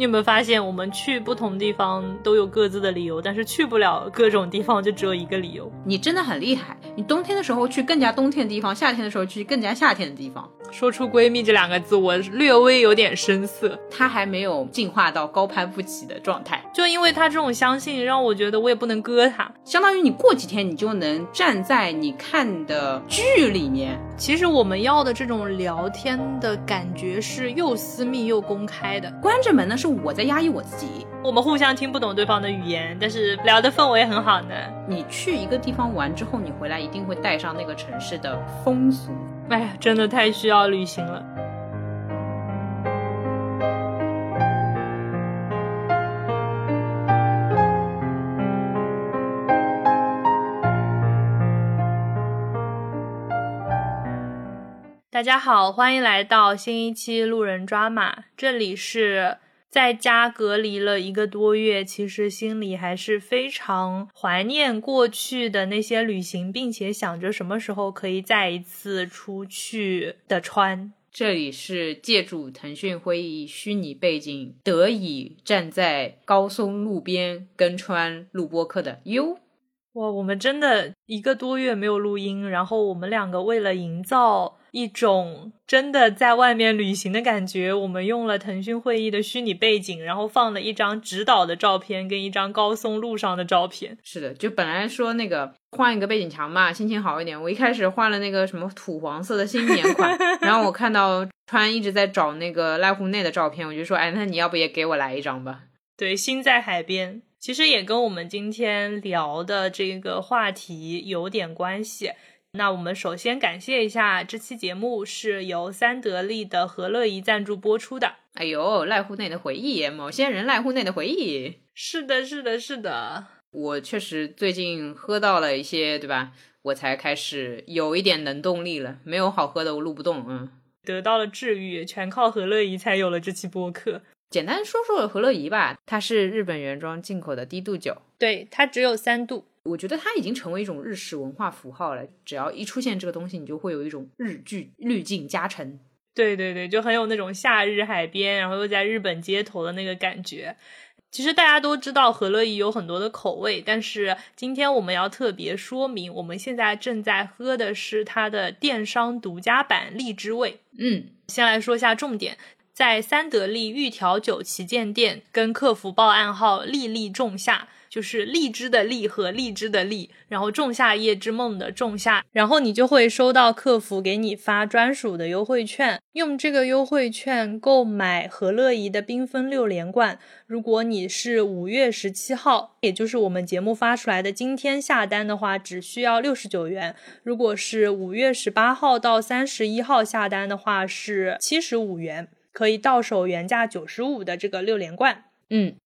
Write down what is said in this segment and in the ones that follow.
你有没有发现，我们去不同地方都有各自的理由，但是去不了各种地方就只有一个理由。你真的很厉害，你冬天的时候去更加冬天的地方，夏天的时候去更加夏天的地方。说出“闺蜜”这两个字，我略微有点生涩。她还没有进化到高攀不起的状态，就因为她这种相信，让我觉得我也不能割她。相当于你过几天，你就能站在你看的剧里面。其实我们要的这种聊天的感觉是又私密又公开的。关着门呢，是我在压抑我自己。我们互相听不懂对方的语言，但是聊的氛围很好呢。你去一个地方玩之后，你回来一定会带上那个城市的风俗。哎呀，真的太需要旅行了。大家好，欢迎来到新一期路人抓马。这里是在家隔离了一个多月，其实心里还是非常怀念过去的那些旅行，并且想着什么时候可以再一次出去的川。这里是借助腾讯会议虚拟背景，得以站在高松路边跟川录播课的哟。哇，我们真的一个多月没有录音，然后我们两个为了营造。一种真的在外面旅行的感觉。我们用了腾讯会议的虚拟背景，然后放了一张指导的照片跟一张高松路上的照片。是的，就本来说那个换一个背景墙嘛，心情好一点。我一开始换了那个什么土黄色的新年款，然后我看到川一直在找那个濑户内的照片，我就说，哎，那你要不也给我来一张吧？对，心在海边，其实也跟我们今天聊的这个话题有点关系。那我们首先感谢一下，这期节目是由三得利的和乐怡赞助播出的。哎呦，濑户内的回忆，某些人濑户内的回忆。是的，是的，是的。我确实最近喝到了一些，对吧？我才开始有一点能动力了。没有好喝的，我录不动。嗯，得到了治愈，全靠和乐怡才有了这期播客。简单说说和乐怡吧，它是日本原装进口的低度酒。对，它只有三度。我觉得它已经成为一种日式文化符号了。只要一出现这个东西，你就会有一种日剧滤镜加成。对对对，就很有那种夏日海边，然后又在日本街头的那个感觉。其实大家都知道和乐怡有很多的口味，但是今天我们要特别说明，我们现在正在喝的是它的电商独家版荔枝味。嗯，先来说一下重点，在三得利玉调酒旗舰店跟客服报暗号“粒粒仲夏”。就是荔枝的荔和荔枝的荔，然后仲夏夜之梦的仲夏，然后你就会收到客服给你发专属的优惠券，用这个优惠券购买和乐怡的缤纷六连冠。如果你是五月十七号，也就是我们节目发出来的今天下单的话，只需要六十九元；如果是五月十八号到三十一号下单的话，是七十五元，可以到手原价九十五的这个六连冠。嗯。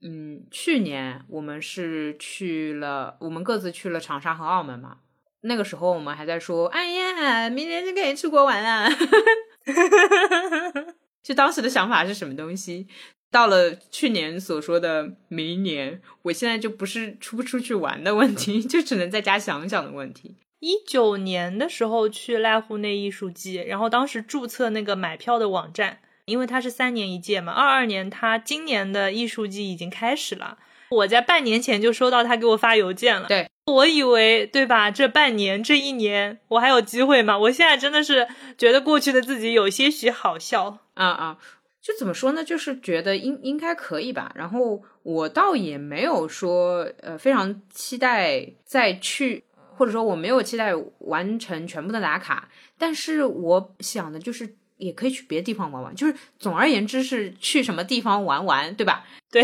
嗯，去年我们是去了，我们各自去了长沙和澳门嘛。那个时候我们还在说：“哎呀，明年就可以出国玩了。”就当时的想法是什么东西？到了去年所说的明年，我现在就不是出不出去玩的问题，就只能在家想想的问题。一九年的时候去濑户内艺术季，然后当时注册那个买票的网站，因为它是三年一届嘛。二二年他今年的艺术季已经开始了，我在半年前就收到他给我发邮件了。对，我以为对吧？这半年这一年我还有机会吗？我现在真的是觉得过去的自己有些许好笑啊啊！就怎么说呢？就是觉得应应该可以吧。然后我倒也没有说呃非常期待再去。或者说我没有期待完成全部的打卡，但是我想的就是也可以去别的地方玩玩，就是总而言之是去什么地方玩玩，对吧？对，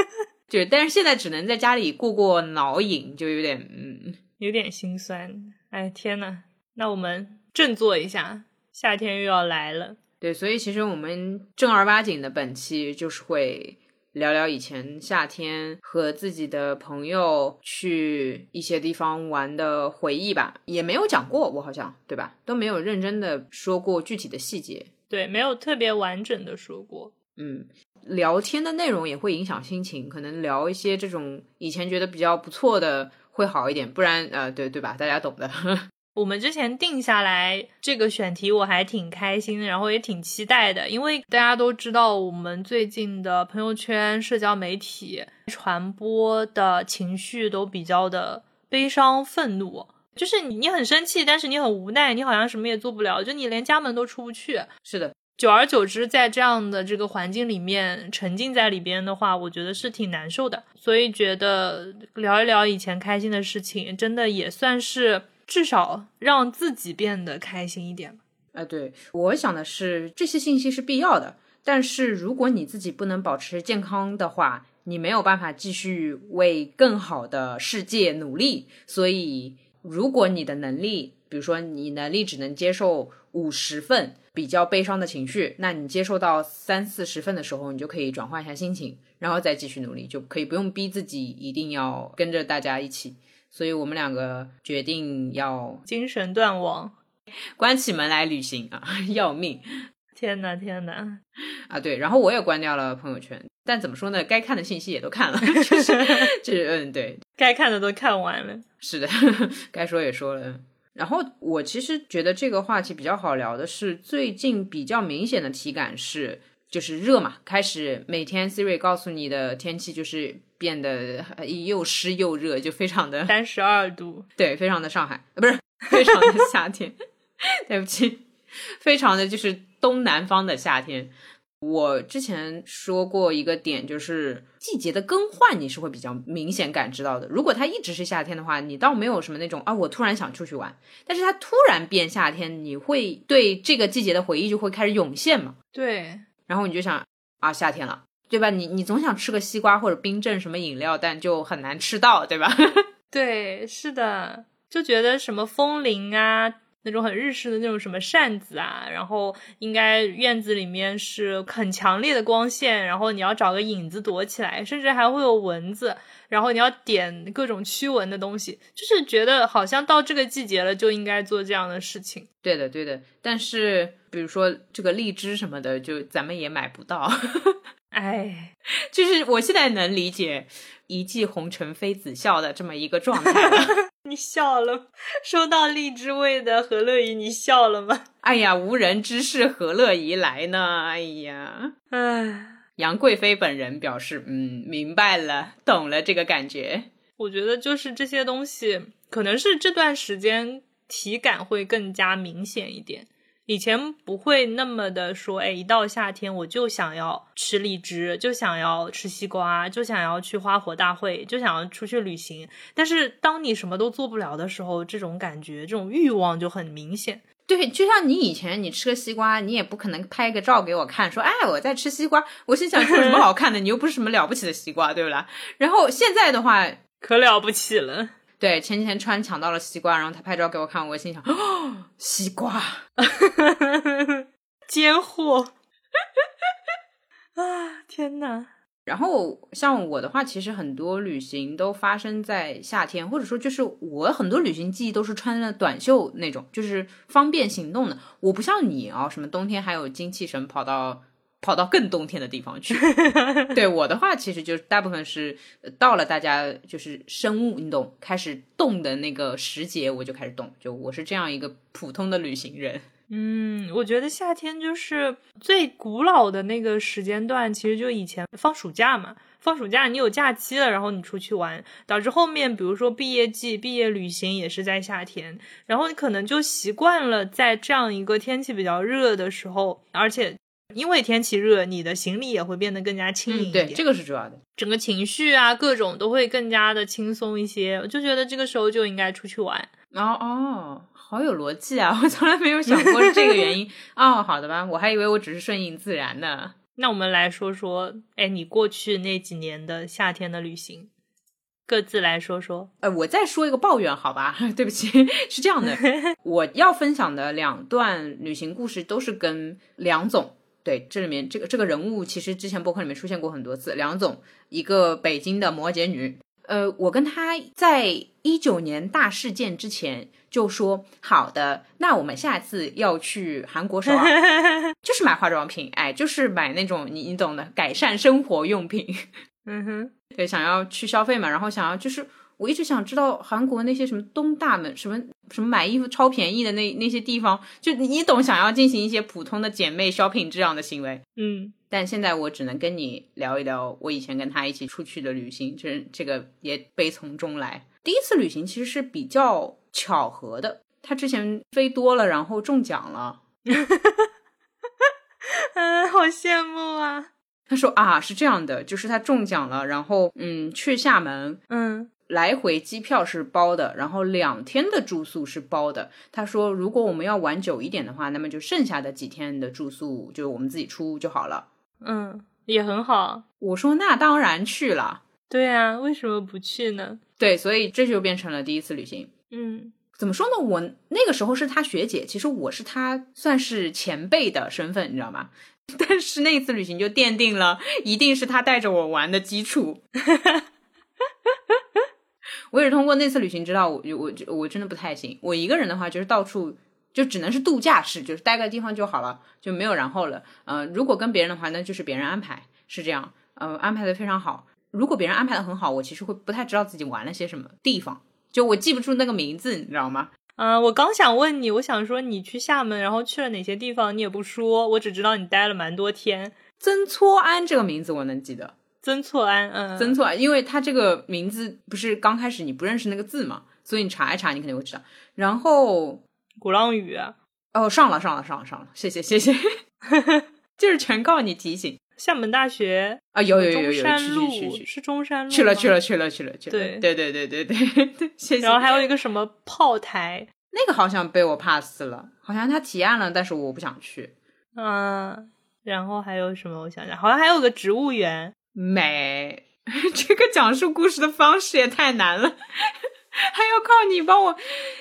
就但是现在只能在家里过过脑瘾，就有点嗯，有点心酸。哎天呐，那我们振作一下，夏天又要来了。对，所以其实我们正儿八经的本期就是会。聊聊以前夏天和自己的朋友去一些地方玩的回忆吧，也没有讲过，我好像对吧？都没有认真的说过具体的细节，对，没有特别完整的说过。嗯，聊天的内容也会影响心情，可能聊一些这种以前觉得比较不错的会好一点，不然呃，对对吧？大家懂的。我们之前定下来这个选题，我还挺开心，然后也挺期待的，因为大家都知道，我们最近的朋友圈、社交媒体传播的情绪都比较的悲伤、愤怒，就是你你很生气，但是你很无奈，你好像什么也做不了，就你连家门都出不去。是的，久而久之，在这样的这个环境里面沉浸在里边的话，我觉得是挺难受的。所以觉得聊一聊以前开心的事情，真的也算是。至少让自己变得开心一点吧。哎，对我想的是，这些信息是必要的，但是如果你自己不能保持健康的话，你没有办法继续为更好的世界努力。所以，如果你的能力，比如说你能力只能接受五十份比较悲伤的情绪，那你接受到三四十份的时候，你就可以转换一下心情，然后再继续努力，就可以不用逼自己一定要跟着大家一起。所以我们两个决定要精神断网，关起门来旅行啊，要命！天呐天呐！啊，对，然后我也关掉了朋友圈，但怎么说呢？该看的信息也都看了，就是就是嗯，对，该看的都看完了。是的，该说也说了。然后我其实觉得这个话题比较好聊的是，最近比较明显的体感是，就是热嘛，开始每天 Siri 告诉你的天气就是。变得又湿又热，就非常的三十二度，对，非常的上海，不是非常的夏天，对不起，非常的就是东南方的夏天。我之前说过一个点，就是季节的更换，你是会比较明显感知到的。如果它一直是夏天的话，你倒没有什么那种啊，我突然想出去玩。但是它突然变夏天，你会对这个季节的回忆就会开始涌现嘛？对，然后你就想啊，夏天了。对吧？你你总想吃个西瓜或者冰镇什么饮料，但就很难吃到，对吧？对，是的，就觉得什么风铃啊，那种很日式的那种什么扇子啊，然后应该院子里面是很强烈的光线，然后你要找个影子躲起来，甚至还会有蚊子，然后你要点各种驱蚊的东西，就是觉得好像到这个季节了就应该做这样的事情。对的，对的。但是比如说这个荔枝什么的，就咱们也买不到。哎，就是我现在能理解“一骑红尘妃子笑”的这么一个状态。你笑了，收到荔枝味的何乐怡，你笑了吗？哎呀，无人知是何乐怡来呢？哎呀，唉，杨贵妃本人表示，嗯，明白了，懂了这个感觉。我觉得就是这些东西，可能是这段时间体感会更加明显一点。以前不会那么的说，哎，一到夏天我就想要吃荔枝，就想要吃西瓜，就想要去花火大会，就想要出去旅行。但是当你什么都做不了的时候，这种感觉、这种欲望就很明显。对，就像你以前你吃个西瓜，你也不可能拍个照给我看，说，哎，我在吃西瓜。我心想，有什么好看的？你又不是什么了不起的西瓜，对不啦？然后现在的话，可了不起了。对，前几天穿抢到了西瓜，然后他拍照给我看，我心想，哦，西瓜，奸货啊！天呐。然后像我的话，其实很多旅行都发生在夏天，或者说就是我很多旅行记忆都是穿了短袖那种，就是方便行动的。我不像你啊，什么冬天还有精气神跑到。跑到更冬天的地方去。对我的话，其实就大部分是到了大家就是生物运动开始动的那个时节，我就开始动。就我是这样一个普通的旅行人。嗯，我觉得夏天就是最古老的那个时间段，其实就以前放暑假嘛，放暑假你有假期了，然后你出去玩，导致后面比如说毕业季、毕业旅行也是在夏天，然后你可能就习惯了在这样一个天气比较热的时候，而且。因为天气热，你的行李也会变得更加轻盈一点。对，这个是主要的。整个情绪啊，各种都会更加的轻松一些。我就觉得这个时候就应该出去玩。哦哦，好有逻辑啊！我从来没有想过是这个原因。哦，好的吧，我还以为我只是顺应自然呢。那我们来说说，哎，你过去那几年的夏天的旅行，各自来说说。呃，我再说一个抱怨，好吧？对不起，是这样的，我要分享的两段旅行故事都是跟梁总。对，这里面这个这个人物其实之前博客里面出现过很多次，梁总，一个北京的摩羯女。呃，我跟他在一九年大事件之前就说好的，那我们下次要去韩国首尔，就是买化妆品，哎，就是买那种你你懂的改善生活用品。嗯哼，对，想要去消费嘛，然后想要就是我一直想知道韩国那些什么东大门，什么什么买衣服超便宜的那那些地方，就你懂，想要进行一些普通的姐妹 shopping 这样的行为。嗯，但现在我只能跟你聊一聊我以前跟他一起出去的旅行，这这个也悲从中来。第一次旅行其实是比较巧合的，他之前飞多了，然后中奖了。嗯，好羡慕啊！他说啊，是这样的，就是他中奖了，然后嗯，去厦门，嗯来回机票是包的，然后两天的住宿是包的。他说，如果我们要玩久一点的话，那么就剩下的几天的住宿就我们自己出就好了。嗯，也很好。我说那当然去了，对啊，为什么不去呢？对，所以这就变成了第一次旅行。嗯怎么说呢？我那个时候是他学姐，其实我是他算是前辈的身份，你知道吗？但是那次旅行就奠定了一定是他带着我玩的基础。我也是通过那次旅行知道我，我我我真的不太行。我一个人的话，就是到处就只能是度假式，就是待个地方就好了，就没有然后了。呃，如果跟别人的话，那就是别人安排，是这样。呃，安排的非常好。如果别人安排的很好，我其实会不太知道自己玩了些什么地方，就我记不住那个名字，你知道吗？啊，我刚想问你，我想说你去厦门，然后去了哪些地方，你也不说，我只知道你待了蛮多天。曾厝垵这个名字我能记得，曾厝垵，嗯，曾厝垵，因为它这个名字不是刚开始你不认识那个字嘛，所以你查一查，你肯定会知道。然后鼓浪屿，啊哦，上了上了上了上了，谢谢谢谢，就是全靠你提醒厦门大学啊，有有有有山路去去去是中山路去了去了去了去了去了，对对对对对对对，谢谢。然后还有一个什么炮台，那个好像被我 pass 了，好像他提案了，但是我不想去。嗯，然后还有什么？我想想，好像还有个植物园，美，这个讲述故事的方式也太难了，还要靠你帮我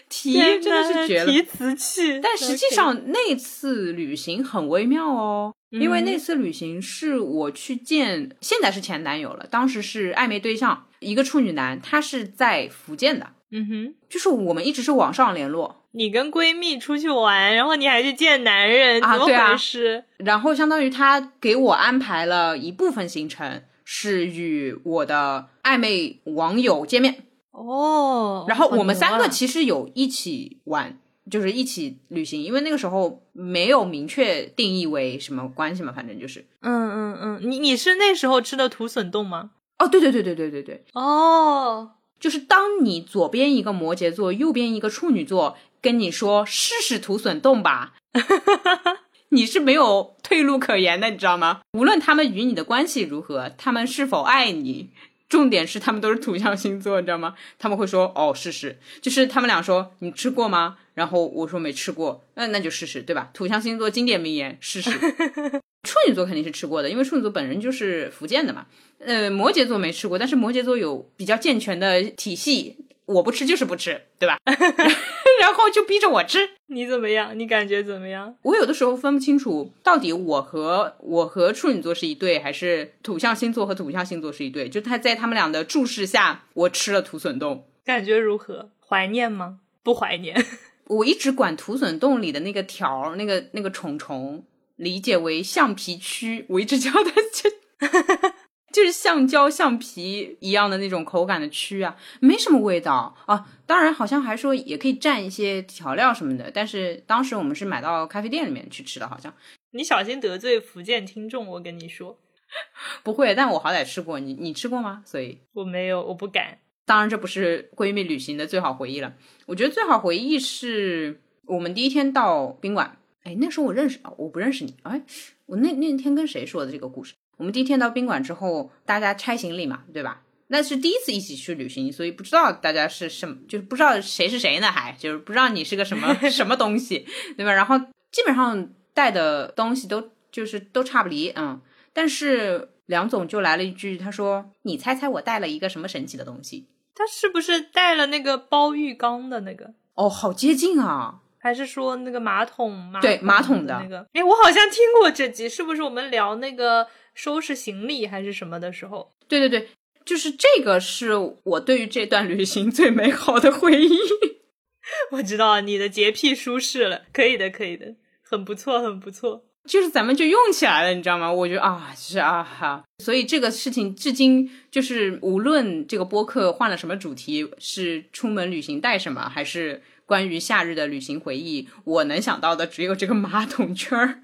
提，真的是绝了。提词器。但实际上那次旅行很微妙哦，因为嗯那次旅行是我去见，现在是前男友了，当时是暧昧对象，一个处女男，他是在福建的，嗯哼，就是我们一直是网上联络，你跟闺蜜出去玩，然后你还去见男人，怎么回事？然后相当于他给我安排了一部分行程是与我的暧昧网友见面，哦，然后我们三个其实有一起玩，就是一起旅行，因为那个时候没有明确定义为什么关系嘛，反正就是。嗯嗯嗯，你你是那时候吃的土笋冻吗？哦，对对对对对对对，哦，就是当你左边一个摩羯座，右边一个处女座跟你说试试土笋冻吧，你是没有退路可言的，你知道吗？无论他们与你的关系如何，他们是否爱你。重点是他们都是土象星座，你知道吗？他们会说哦试试，就是他们俩说你吃过吗？然后我说没吃过，那那就试试，对吧？土象星座经典名言试试。处女座肯定是吃过的，因为处女座本人就是福建的嘛。呃，摩羯座没吃过，但是摩羯座有比较健全的体系，我不吃就是不吃，对吧？然后就逼着我吃。你怎么样？你感觉怎么样？我有的时候分不清楚，到底我和我和处女座是一对，还是土象星座和土象星座是一对。就他在他们俩的注视下，我吃了土笋冻。感觉如何？怀念吗？不怀念。我一直管土笋冻里的那个条、那个那个虫虫理解为橡皮蛆，我一直叫它就 就是橡胶、橡皮一样的那种口感的蛆啊，没什么味道啊。当然，好像还说也可以蘸一些调料什么的，但是当时我们是买到咖啡店里面去吃的，好像你小心得罪福建听众，我跟你说，不会，但我好歹吃过，你你吃过吗？所以我没有，我不敢。当然，这不是闺蜜旅行的最好回忆了。我觉得最好回忆是我们第一天到宾馆。哎，那时候我认识，啊我不认识你。哎，我那那天跟谁说的这个故事？我们第一天到宾馆之后，大家拆行李嘛，对吧？那是第一次一起去旅行，所以不知道大家是什么，就是不知道谁是谁呢，还就是不知道你是个什么 什么东西，对吧？然后基本上带的东西都就是都差不离，嗯。但是梁总就来了一句，他说：“你猜猜我带了一个什么神奇的东西？”他是不是带了那个包浴缸的那个？哦，好接近啊！还是说那个马桶？马对马桶的的那个？哎，我好像听过这集，是不是我们聊那个收拾行李还是什么的时候？对对对，就是这个是我对于这段旅行最美好的回忆。我知道你的洁癖舒适了，可以的，可以的，很不错，很不错。就是咱们就用起来了，你知道吗？我觉得啊，是啊哈，所以这个事情至今就是无论这个播客换了什么主题，是出门旅行带什么，还是关于夏日的旅行回忆，我能想到的只有这个马桶圈儿，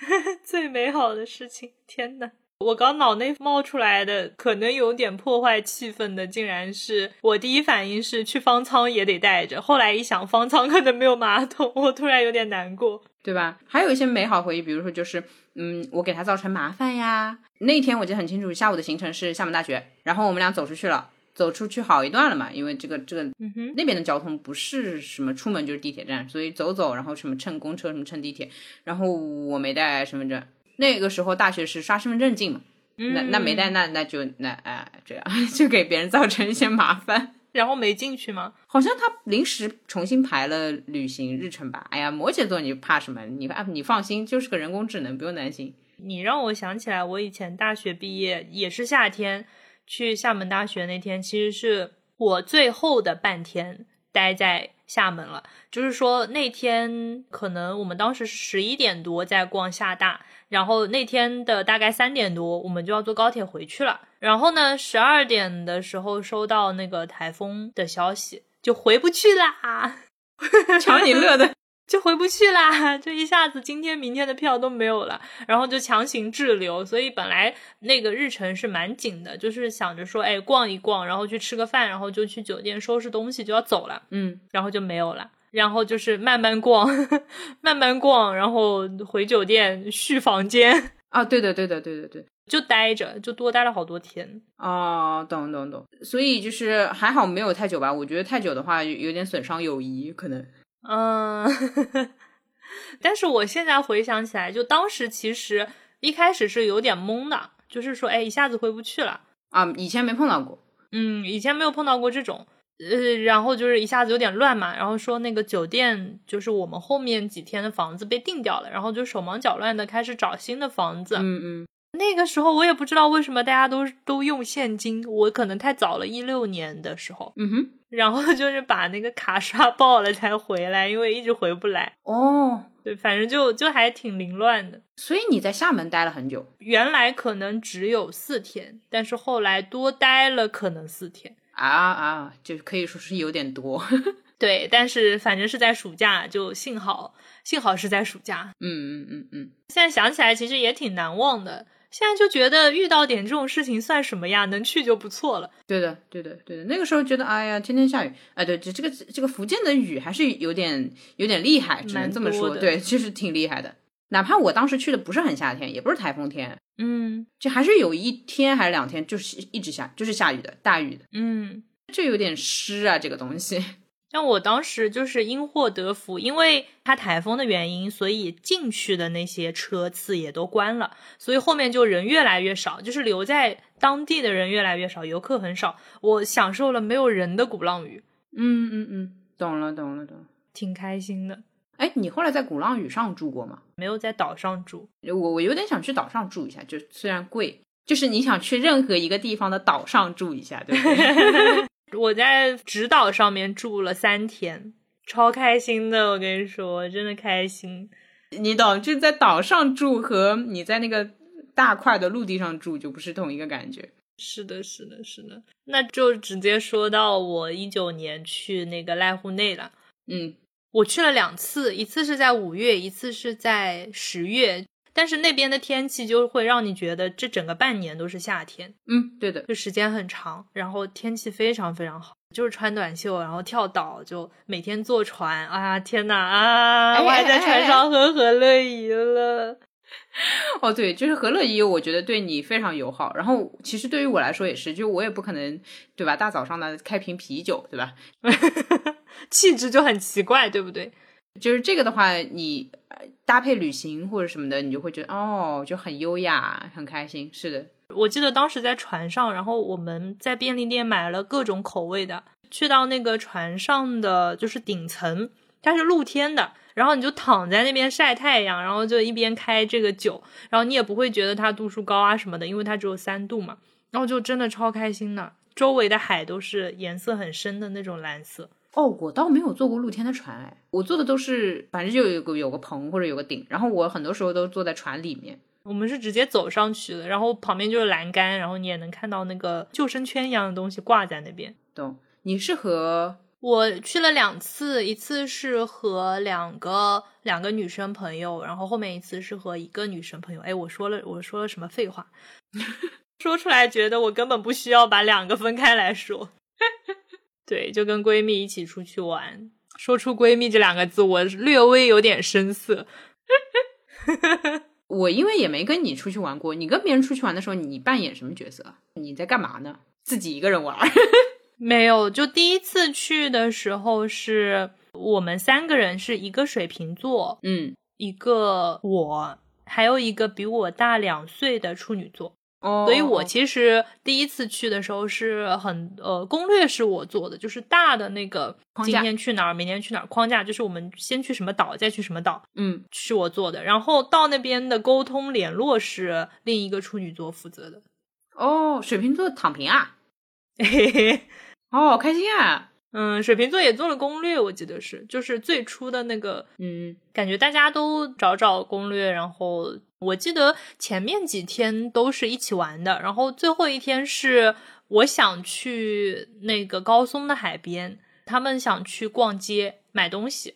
最美好的事情。天呐，我刚脑内冒出来的，可能有点破坏气氛的，竟然是我第一反应是去方舱也得带着，后来一想方舱可能没有马桶，我突然有点难过。对吧？还有一些美好回忆，比如说就是，嗯，我给他造成麻烦呀。那天我记得很清楚，下午的行程是厦门大学，然后我们俩走出去了，走出去好一段了嘛，因为这个这个那边的交通不是什么出门就是地铁站，所以走走，然后什么乘公车，什么乘地铁，然后我没带身份证，那个时候大学是刷身份证进嘛，那那没带，那那就那哎这样 就给别人造成一些麻烦。然后没进去吗？好像他临时重新排了旅行日程吧。哎呀，摩羯座你怕什么？你啊，你放心，就是个人工智能，不用担心。你让我想起来，我以前大学毕业也是夏天去厦门大学那天，其实是我最后的半天待在厦门了。就是说那天可能我们当时十一点多在逛厦大。然后那天的大概三点多，我们就要坐高铁回去了。然后呢，十二点的时候收到那个台风的消息，就回不去啦。瞧你乐的，就回不去啦，就一下子今天明天的票都没有了，然后就强行滞留。所以本来那个日程是蛮紧的，就是想着说，哎，逛一逛，然后去吃个饭，然后就去酒店收拾东西就要走了。嗯，然后就没有了。然后就是慢慢逛，慢慢逛，然后回酒店续房间 啊！对的，对的，对的，对，就待着，就多待了好多天哦，懂懂懂。所以就是还好没有太久吧，我觉得太久的话有点损伤友谊，可能。嗯，但是我现在回想起来，就当时其实一开始是有点懵的，就是说，哎，一下子回不去了啊！以前没碰到过，嗯，以前没有碰到过这种。呃，然后就是一下子有点乱嘛，然后说那个酒店就是我们后面几天的房子被定掉了，然后就手忙脚乱的开始找新的房子。嗯嗯，那个时候我也不知道为什么大家都都用现金，我可能太早了，一六年的时候。嗯哼，然后就是把那个卡刷爆了才回来，因为一直回不来。哦，对，反正就就还挺凌乱的。所以你在厦门待了很久，原来可能只有四天，但是后来多待了可能四天。啊啊，就可以说是有点多，对，但是反正是在暑假，就幸好幸好是在暑假，嗯嗯嗯嗯。现在想起来其实也挺难忘的，现在就觉得遇到点这种事情算什么呀？能去就不错了。对的，对的，对的。那个时候觉得，哎呀，天天下雨，哎，对，这这个这个福建的雨还是有点有点厉害，只能这么说，对，其实挺厉害的。哪怕我当时去的不是很夏天，也不是台风天，嗯，就还是有一天还是两天，就是一直下，就是下雨的大雨的，嗯，这有点湿啊，这个东西。像我当时就是因祸得福，因为它台风的原因，所以进去的那些车次也都关了，所以后面就人越来越少，就是留在当地的人越来越少，游客很少，我享受了没有人的鼓浪屿。嗯嗯嗯，懂了懂了懂了，挺开心的。哎，你后来在鼓浪屿上住过吗？没有在岛上住。我我有点想去岛上住一下，就虽然贵，就是你想去任何一个地方的岛上住一下，对不对？我在直岛上面住了三天，超开心的。我跟你说，真的开心。你懂，就在岛上住和你在那个大块的陆地上住就不是同一个感觉。是的，是的，是的。那就直接说到我一九年去那个濑户内了。嗯。我去了两次，一次是在五月，一次是在十月。但是那边的天气就会让你觉得这整个半年都是夏天。嗯，对的，就时间很长，然后天气非常非常好，就是穿短袖，然后跳岛，就每天坐船。啊，天哪啊！我还在船上喝和乐怡了。哦，对，就是和乐怡，我觉得对你非常友好。然后其实对于我来说也是，就我也不可能，对吧？大早上的开瓶啤酒，对吧？气质就很奇怪，对不对？就是这个的话，你搭配旅行或者什么的，你就会觉得哦，就很优雅，很开心。是的，我记得当时在船上，然后我们在便利店买了各种口味的，去到那个船上的就是顶层，它是露天的。然后你就躺在那边晒太阳，然后就一边开这个酒，然后你也不会觉得它度数高啊什么的，因为它只有三度嘛。然后就真的超开心的，周围的海都是颜色很深的那种蓝色。哦，我倒没有坐过露天的船，哎，我坐的都是反正就有个有个棚或者有个顶，然后我很多时候都坐在船里面。我们是直接走上去的，然后旁边就是栏杆，然后你也能看到那个救生圈一样的东西挂在那边。懂？你是和我去了两次，一次是和两个两个女生朋友，然后后面一次是和一个女生朋友。哎，我说了我说了什么废话？说出来觉得我根本不需要把两个分开来说。对，就跟闺蜜一起出去玩，说出“闺蜜”这两个字，我略微有点生涩。我因为也没跟你出去玩过，你跟别人出去玩的时候，你扮演什么角色？你在干嘛呢？自己一个人玩？没有，就第一次去的时候是我们三个人，是一个水瓶座，嗯，一个我，还有一个比我大两岁的处女座。哦，所以我其实第一次去的时候是很呃，攻略是我做的，就是大的那个今天去哪儿，明天去哪儿框架，就是我们先去什么岛，再去什么岛，嗯，是我做的。然后到那边的沟通联络是另一个处女座负责的。哦，水瓶座躺平啊，嘿嘿，哦，开心啊。嗯，水瓶座也做了攻略，我记得是，就是最初的那个，嗯，感觉大家都找找攻略，然后我记得前面几天都是一起玩的，然后最后一天是我想去那个高松的海边，他们想去逛街买东西，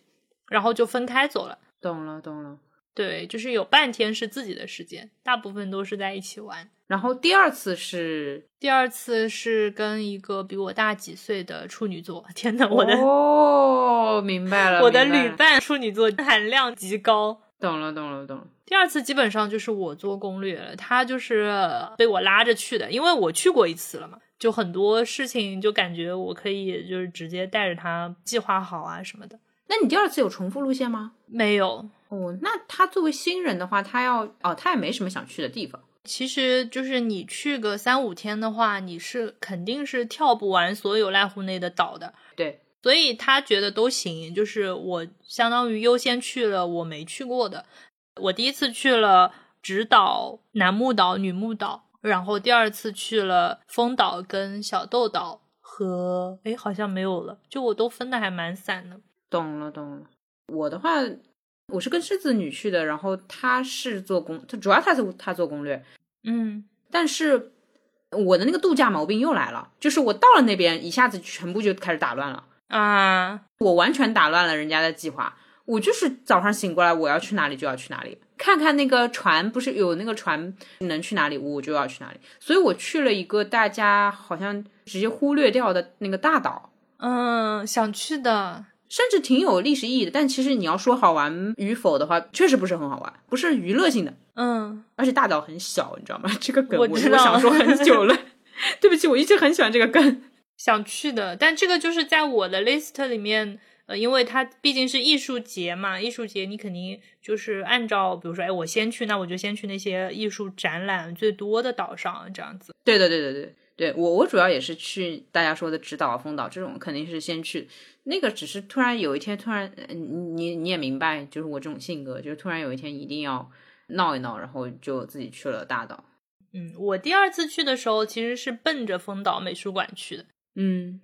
然后就分开走了。懂了，懂了。对，就是有半天是自己的时间，大部分都是在一起玩。然后第二次是第二次是跟一个比我大几岁的处女座，天呐，我的哦，明白了，我的旅伴处女座含量极高。懂了，懂了，懂了。第二次基本上就是我做攻略了，他就是被我拉着去的，因为我去过一次了嘛，就很多事情就感觉我可以就是直接带着他计划好啊什么的。那你第二次有重复路线吗？没有。哦，那他作为新人的话，他要哦，他也没什么想去的地方。其实就是你去个三五天的话，你是肯定是跳不完所有濑户内的岛的。对，所以他觉得都行。就是我相当于优先去了我没去过的。我第一次去了直岛、男木岛、女木岛，然后第二次去了丰岛跟小豆岛和哎好像没有了，就我都分的还蛮散的。懂了，懂了。我的话。我是跟狮子女去的，然后他是做攻，他主要他是他做攻略，嗯，但是我的那个度假毛病又来了，就是我到了那边一下子全部就开始打乱了啊，我完全打乱了人家的计划，我就是早上醒过来我要去哪里就要去哪里，看看那个船不是有那个船能去哪里我就要去哪里，所以我去了一个大家好像直接忽略掉的那个大岛，嗯，想去的。甚至挺有历史意义的，但其实你要说好玩与否的话，确实不是很好玩，不是娱乐性的。嗯，而且大岛很小，你知道吗？这个梗我知道，想说很久了。对不起，我一直很喜欢这个梗，想去的。但这个就是在我的 list 里面，呃，因为它毕竟是艺术节嘛，艺术节你肯定就是按照，比如说，哎，我先去，那我就先去那些艺术展览最多的岛上，这样子。对对对对对。对我，我主要也是去大家说的直岛、风岛这种，肯定是先去。那个只是突然有一天，突然你你你也明白，就是我这种性格，就是突然有一天一定要闹一闹，然后就自己去了大岛。嗯，我第二次去的时候其实是奔着丰岛美术馆去的。嗯，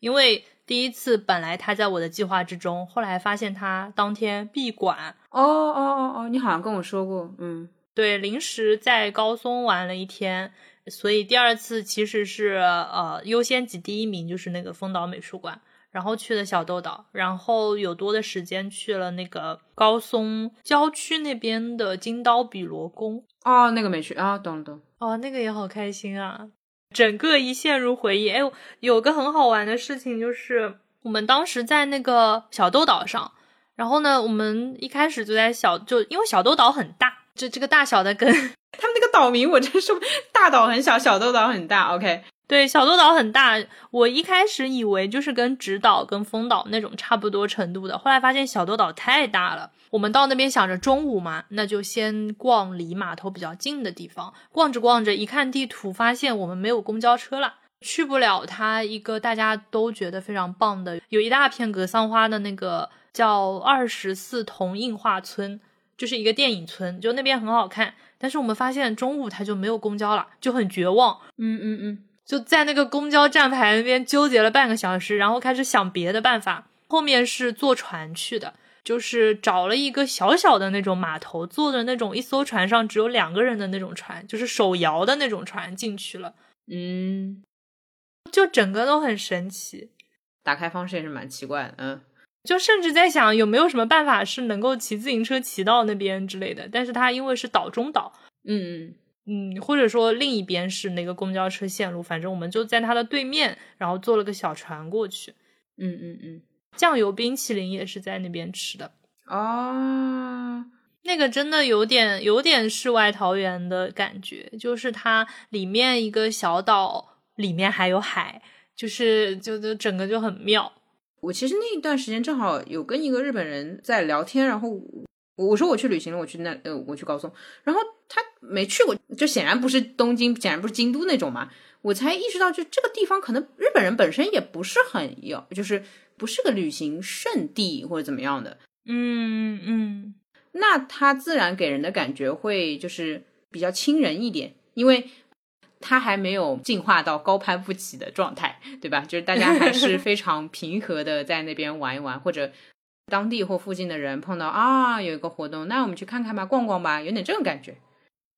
因为第一次本来他在我的计划之中，后来发现他当天闭馆。哦哦哦哦，你好像跟我说过。嗯，对，临时在高松玩了一天。所以第二次其实是呃优先级第一名就是那个丰岛美术馆，然后去了小豆岛，然后有多的时间去了那个高松郊区那边的金刀比罗宫。哦，那个没去啊，懂了懂。哦，那个也好开心啊，整个一陷入回忆。哎，有个很好玩的事情就是我们当时在那个小豆岛上，然后呢，我们一开始就在小就因为小豆岛很大，这这个大小的跟。他们那个岛名我真是大岛很小，小豆岛很大。OK，对，小豆岛很大。我一开始以为就是跟直岛、跟丰岛那种差不多程度的，后来发现小豆岛太大了。我们到那边想着中午嘛，那就先逛离码头比较近的地方。逛着逛着，一看地图，发现我们没有公交车了，去不了它一个大家都觉得非常棒的，有一大片格桑花的那个叫二十四铜印画村，就是一个电影村，就那边很好看。但是我们发现中午它就没有公交了，就很绝望。嗯嗯嗯。就在那个公交站牌那边纠结了半个小时，然后开始想别的办法。后面是坐船去的，就是找了一个小小的那种码头，坐的那种一艘船上只有两个人的那种船，就是手摇的那种船进去了。嗯，就整个都很神奇。打开方式也是蛮奇怪的，嗯，就甚至在想有没有什么办法是能够骑自行车骑到那边之类的，但是它因为是岛中岛，嗯嗯嗯，或者说另一边是那个公交车线路，反正我们就在它的对面，然后坐了个小船过去。嗯嗯嗯，酱油冰淇淋也是在那边吃的，哦，那个真的有点有点世外桃源的感觉，就是它里面一个小岛，里面还有海，就是就就整个就很妙。我其实那一段时间正好有跟一个日本人在聊天，然后我我说我去旅行了，我去那呃我去高松，然后他没去过，就显然不是东京，显然不是京都那种嘛，我才意识到就这个地方可能日本人本身也不是很有，就是不是个旅行胜地或者怎么样的，嗯嗯，那他自然给人的感觉会就是比较亲人一点，因为它还没有进化到高攀不起的状态，对吧？就是大家还是非常平和的在那边玩一玩，或者当地或附近的人碰到啊有一个活动，那我们去看看吧，逛逛吧，有点这种感觉。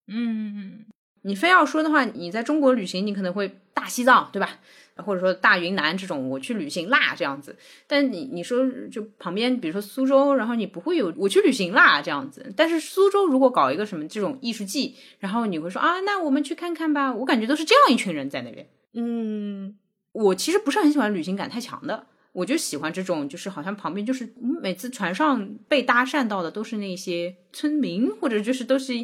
嗯，你非要说的话，你在中国旅行，你可能会大西藏，对吧？或者说大云南这种，我去旅行啦这样子。但你你说就旁边，比如说苏州，然后你不会有我去旅行啦这样子。但是苏州如果搞一个什么这种艺术季，然后你会说啊，那我们去看看吧。我感觉都是这样一群人在那边。嗯，我其实不是很喜欢旅行感太强的，我就喜欢这种，就是好像旁边就是嗯每次船上被搭讪到的都是那些村民，或者就是都是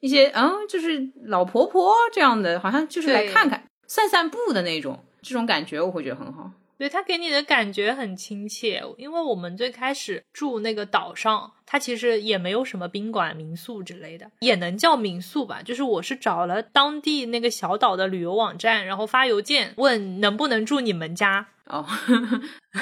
一些嗯，就是老婆婆这样的，好像就是来看看、散散步的那种，这种感觉我会觉得很好。对，他给你的感觉很亲切，因为我们最开始住那个岛上，它其实也没有什么宾馆、民宿之类的，也能叫民宿吧。就是我是找了当地那个小岛的旅游网站，然后发邮件问能不能住你们家，哦，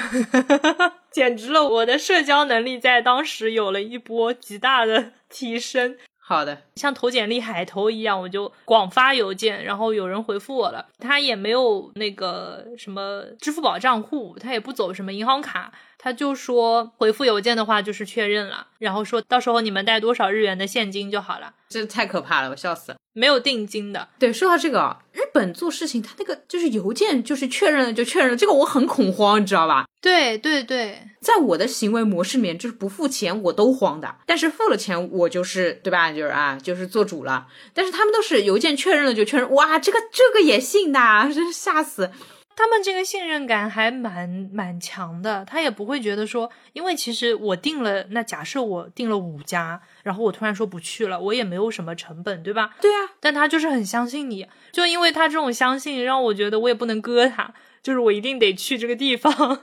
简直了，我的社交能力在当时有了一波极大的提升。好的，像投简历海投一样，我就广发邮件，然后有人回复我了。他也没有那个什么支付宝账户，他也不走什么银行卡，他就说回复邮件的话就是确认了，然后说到时候你们带多少日元的现金就好了，这太可怕了，我笑死了。没有定金的。对，说到这个啊，日本做事情，他那个就是邮件就是确认了就确认了，这个我很恐慌，你知道吧？对对对，在我的行为模式里面，就是不付钱我都慌的，但是付了钱我就是对吧？就是啊，就是做主了。但是他们都是邮件确认了就确认，哇，这个这个也信的啊，真是吓死！他们这个信任感还蛮蛮强的，他也不会觉得说，因为其实我定了，那假设我定了五家，然后我突然说不去了，我也没有什么成本，对吧？对啊，但他就是很相信你，就因为他这种相信，让我觉得我也不能割他，就是我一定得去这个地方。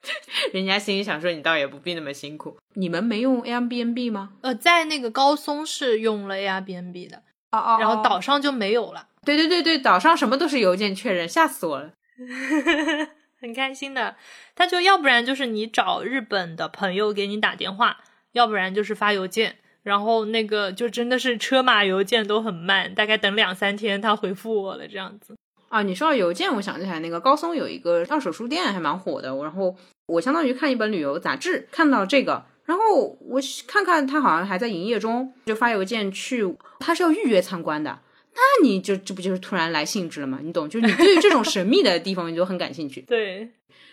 人家心里想说你倒也不必那么辛苦。你们没用 Airbnb 吗？呃，在那个高松是用了 Airbnb 的，哦哦然后岛上就没有了，对对对对，岛上什么都是邮件确认，吓死我了。很开心的。他就要不然就是你找日本的朋友给你打电话，要不然就是发邮件。然后那个就真的是车马邮件都很慢，大概等两三天他回复我了这样子。啊，你说到邮件，我想起来那个高松有一个二手书店还蛮火的，然后我相当于看一本旅游杂志看到这个，然后我看看他好像还在营业中，就发邮件去，他是要预约参观的，那你就这不就是突然来兴致了吗？你懂，就是你对于这种神秘的地方你就很感兴趣。对，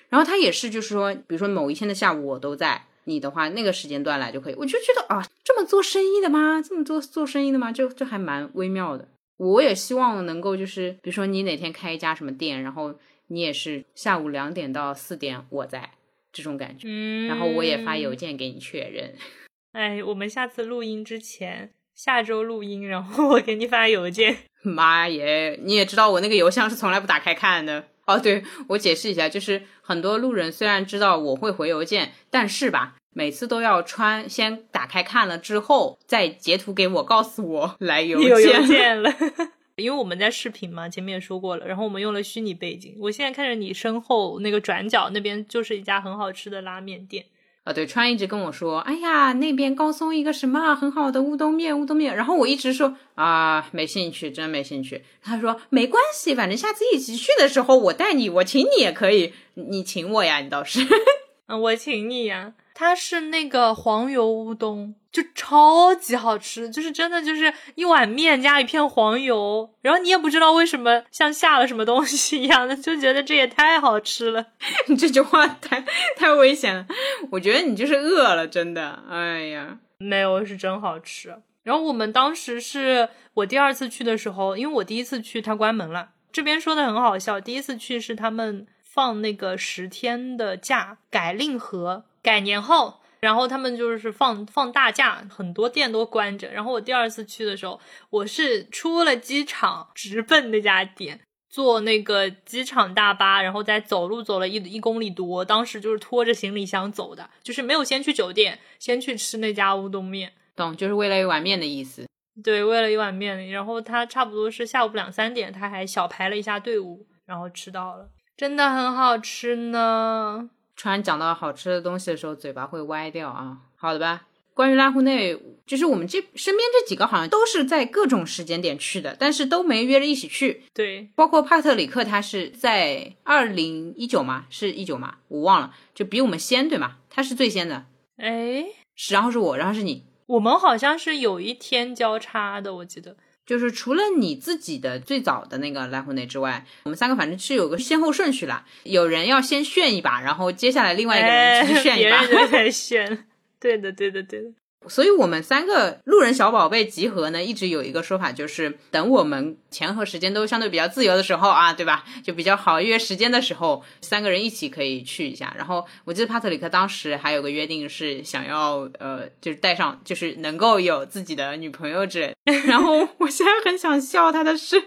然后他也是就是说，比如说某一天的下午我都在。你的话，那个时间段来就可以，我就觉得啊，这么做生意的吗？这么做做生意的吗？就就还蛮微妙的。我也希望能够就是，比如说你哪天开一家什么店，然后你也是下午两点到四点我在这种感觉，嗯，然后我也发邮。件给你确认。哎，我们下次录音之前，下周录音，然后我给你发邮件。妈耶，你也知道我那个邮箱是从来不打开看的。哦，对我解释一下，就是很多路人虽然知道我会回邮件，但是吧，每次都要穿先打开看了之后，再截图给我，告诉我来邮件。有邮件了。因为我们在视频嘛，前面也说过了，然后我们用了虚拟背景。我现在看着你身后那个转角那边就是一家很好吃的拉面店。啊，对，川一直跟我说，哎呀，那边高松一个什么很好的乌冬面，乌冬面。然后我一直说啊，没兴趣，真没兴趣。他说没关系，反正下次一起去的时候我带你，我请你也可以，你请我呀，你倒是。嗯，我请你呀。他是那个黄油乌冬，就超级好吃，就是真的就是一碗面加一片黄油，然后你也不知道为什么像下了什么东西一样的，就觉得这也太好吃了。你这句话太太危险了，我觉得你就是饿了，真的。哎呀，没有，是真好吃。然后我们当时是我第二次去的时候，因为我第一次去它关门了，这边说的很好笑，第一次去是他们放那个十天的假改令和。改年后，然后他们就是放放大假，很多店都关着。然后我第二次去的时候，我是出了机场，直奔那家店，坐那个机场大巴，然后再走路走了一一公里多。当时就是拖着行李箱走的，就是没有先去酒店，先去吃那家乌冬面。懂，就是为了一碗面的意思。对，为了一碗面。然后他差不多是下午两三点，他还小排了一下队伍，然后吃到了，真的很好吃呢。突然讲到好吃的东西的时候，嘴巴会歪掉啊。好的吧，关于拉湖内，就是我们这身边这几个好像都是在各种时间点去的，但是都没约着一起去。对，包括帕特里克，他是在二零一九嘛，是一九嘛，我忘了，就比我们先对吗？他是最先的。哎，是，然后是我，然后是你，我们好像是有一天交叉的，我记得。就是除了你自己的最早的那个来回内之外，我们三个反正是有个先后顺序啦。有人要先炫一把，然后接下来另外一个人去炫一把。别人在 炫，对的，对的，对的。所以我们三个路人小宝贝集合呢，一直有一个说法，就是等我们钱和时间都相对比较自由的时候啊，对吧？就比较好约时间的时候，三个人一起可以去一下。然后我记得帕特里克当时还有个约定是想要呃，就是带上，就是能够有自己的女朋友之类。然后我现在很想笑他的是，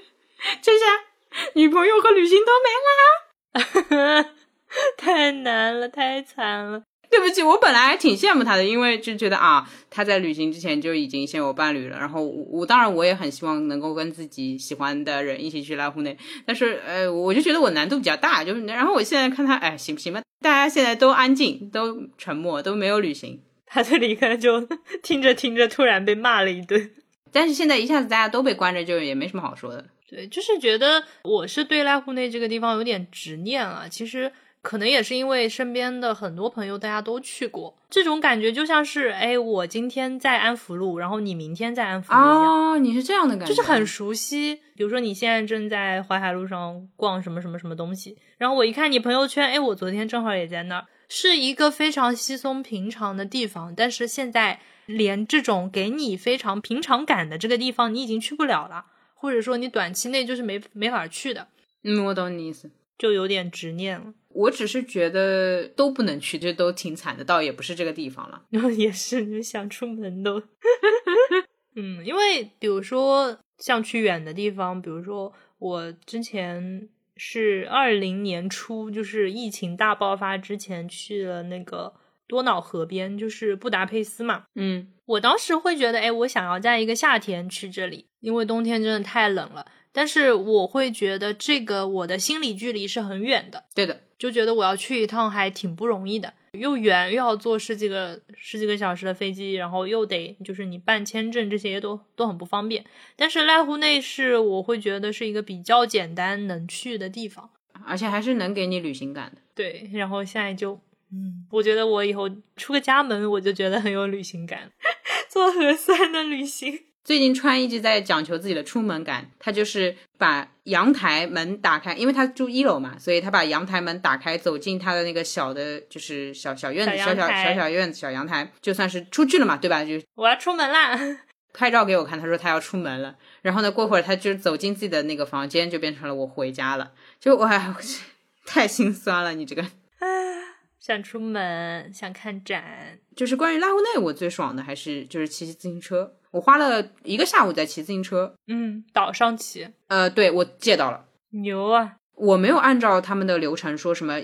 这下女朋友和旅行都没啦，太难了，太惨了。对不起，我本来还挺羡慕他的，因为就觉得啊，他在旅行之前就已经先有伴侣了。然后我我当然我也很希望能够跟自己喜欢的人一起去拉户内，但是呃，我就觉得我难度比较大。就是然后我现在看他，哎，行不行吧？大家现在都安静，都沉默，都没有旅行。他这里可能就听着听着，突然被骂了一顿。但是现在一下子大家都被关着，就也没什么好说的。对，就是觉得我是对拉户内这个地方有点执念啊。其实。可能也是因为身边的很多朋友大家都去过，这种感觉就像是，哎，我今天在安福路，然后你明天在安福路一样。哦，你是这样的感觉，就是很熟悉。比如说你现在正在淮海路上逛什么什么什么东西，然后我一看你朋友圈，哎，我昨天正好也在那儿，是一个非常稀松平常的地方。但是现在连这种给你非常平常感的这个地方，你已经去不了了，或者说你短期内就是没没法去的。嗯，我懂你意思，就有点执念了。我只是觉得都不能去，这都挺惨的，倒也不是这个地方了。然后也是，你想出门都，嗯，因为比如说像去远的地方，比如说我之前是二零年初，就是疫情大爆发之前去了那个多瑙河边，就是布达佩斯嘛。嗯，我当时会觉得，哎，我想要在一个夏天去这里，因为冬天真的太冷了。但是我会觉得这个我的心理距离是很远的，对的，就觉得我要去一趟还挺不容易的，又远又要坐十几个十几个小时的飞机，然后又得就是你办签证这些都都很不方便。但是濑户内是我会觉得是一个比较简单能去的地方，而且还是能给你旅行感的。对，然后现在就嗯，我觉得我以后出个家门我就觉得很有旅行感，做核酸的旅行。最近川一直在讲求自己的出门感，他就是把阳台门打开，因为他住一楼嘛，所以他把阳台门打开，走进他的那个小的，就是小小院子，小小小小院子，小阳台，就算是出去了嘛，对吧？就我要出门啦，拍照给我看，他说他要出门了，然后呢，过会儿他就走进自己的那个房间，就变成了我回家了，就哇，太心酸了，你这个。想出门，想看展，就是关于拉户内，我最爽的还是就是骑骑自行车。我花了一个下午在骑自行车，嗯，岛上骑。呃，对，我借到了，牛啊！我没有按照他们的流程说什么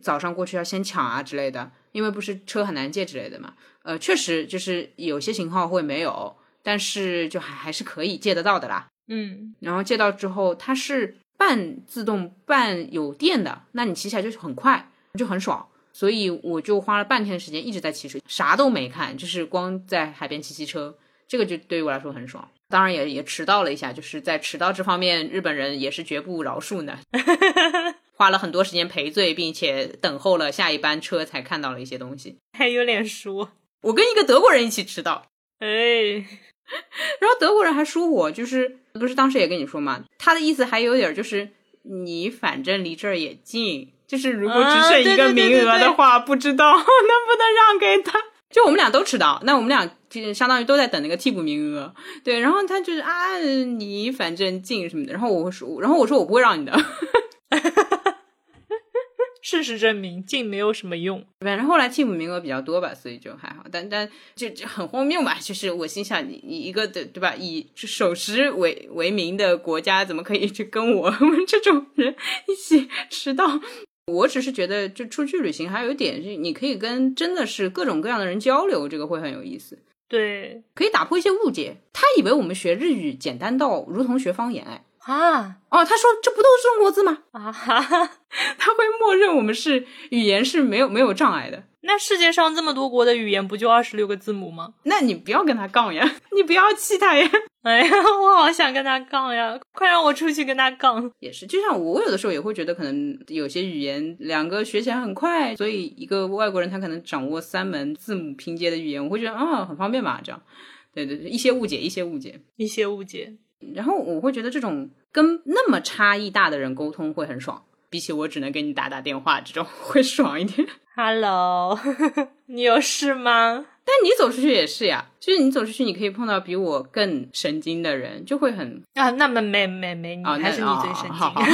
早上过去要先抢啊之类的，因为不是车很难借之类的嘛。呃，确实就是有些型号会没有，但是就还还是可以借得到的啦。嗯，然后借到之后，它是半自动半有电的，那你骑起来就是很快，就很爽。所以我就花了半天时间一直在骑车，啥都没看，就是光在海边骑骑车，这个就对于我来说很爽。当然也也迟到了一下，就是在迟到这方面，日本人也是绝不饶恕的，花了很多时间赔罪，并且等候了下一班车才看到了一些东西。还有脸说，我跟一个德国人一起迟到，哎，然后德国人还说我就是不是当时也跟你说嘛，他的意思还有点就是你反正离这儿也近，就是如果只剩一个名额的话，不知道 能不能让给他。就我们俩都迟到，那我们俩就相当于都在等那个替补名额。对，然后他就是啊，你反正进什么的，然后我说，然后我说我不会让你的。事实证明，进没有什么用。反正后来替补名额比较多吧，所以就还好。但但就就很荒谬吧，就是我心想，你你一个的对吧，以守时为为名的国家，怎么可以去跟我们这种人一起迟到？我只是觉得，就出去旅行还有一点，是你可以跟真的是各种各样的人交流，这个会很有意思。对，可以打破一些误解。他以为我们学日语简单到如同学方言，哎。啊哦，他说这不都是中国字吗？啊哈哈，他会默认我们是语言是没有没有障碍的。那世界上这么多国的语言，不就二十六个字母吗？那你不要跟他杠呀，你不要气他呀。哎呀，我好想跟他杠呀！快让我出去跟他杠。也是，就像我有的时候也会觉得，可能有些语言两个学起来很快，所以一个外国人他可能掌握三门字母拼接的语言，我会觉得啊很方便嘛，这样。对对对，一些误解，一些误解，一些误解。然后我会觉得这种跟那么差异大的人沟通会很爽，比起我只能给你打打电话这种 会爽一点。Hello，你有事吗？但你走出去也是呀，就是你走出去，你可以碰到比我更神经的人，就会很啊，那么没没没，你啊，还是你最神经。哦好好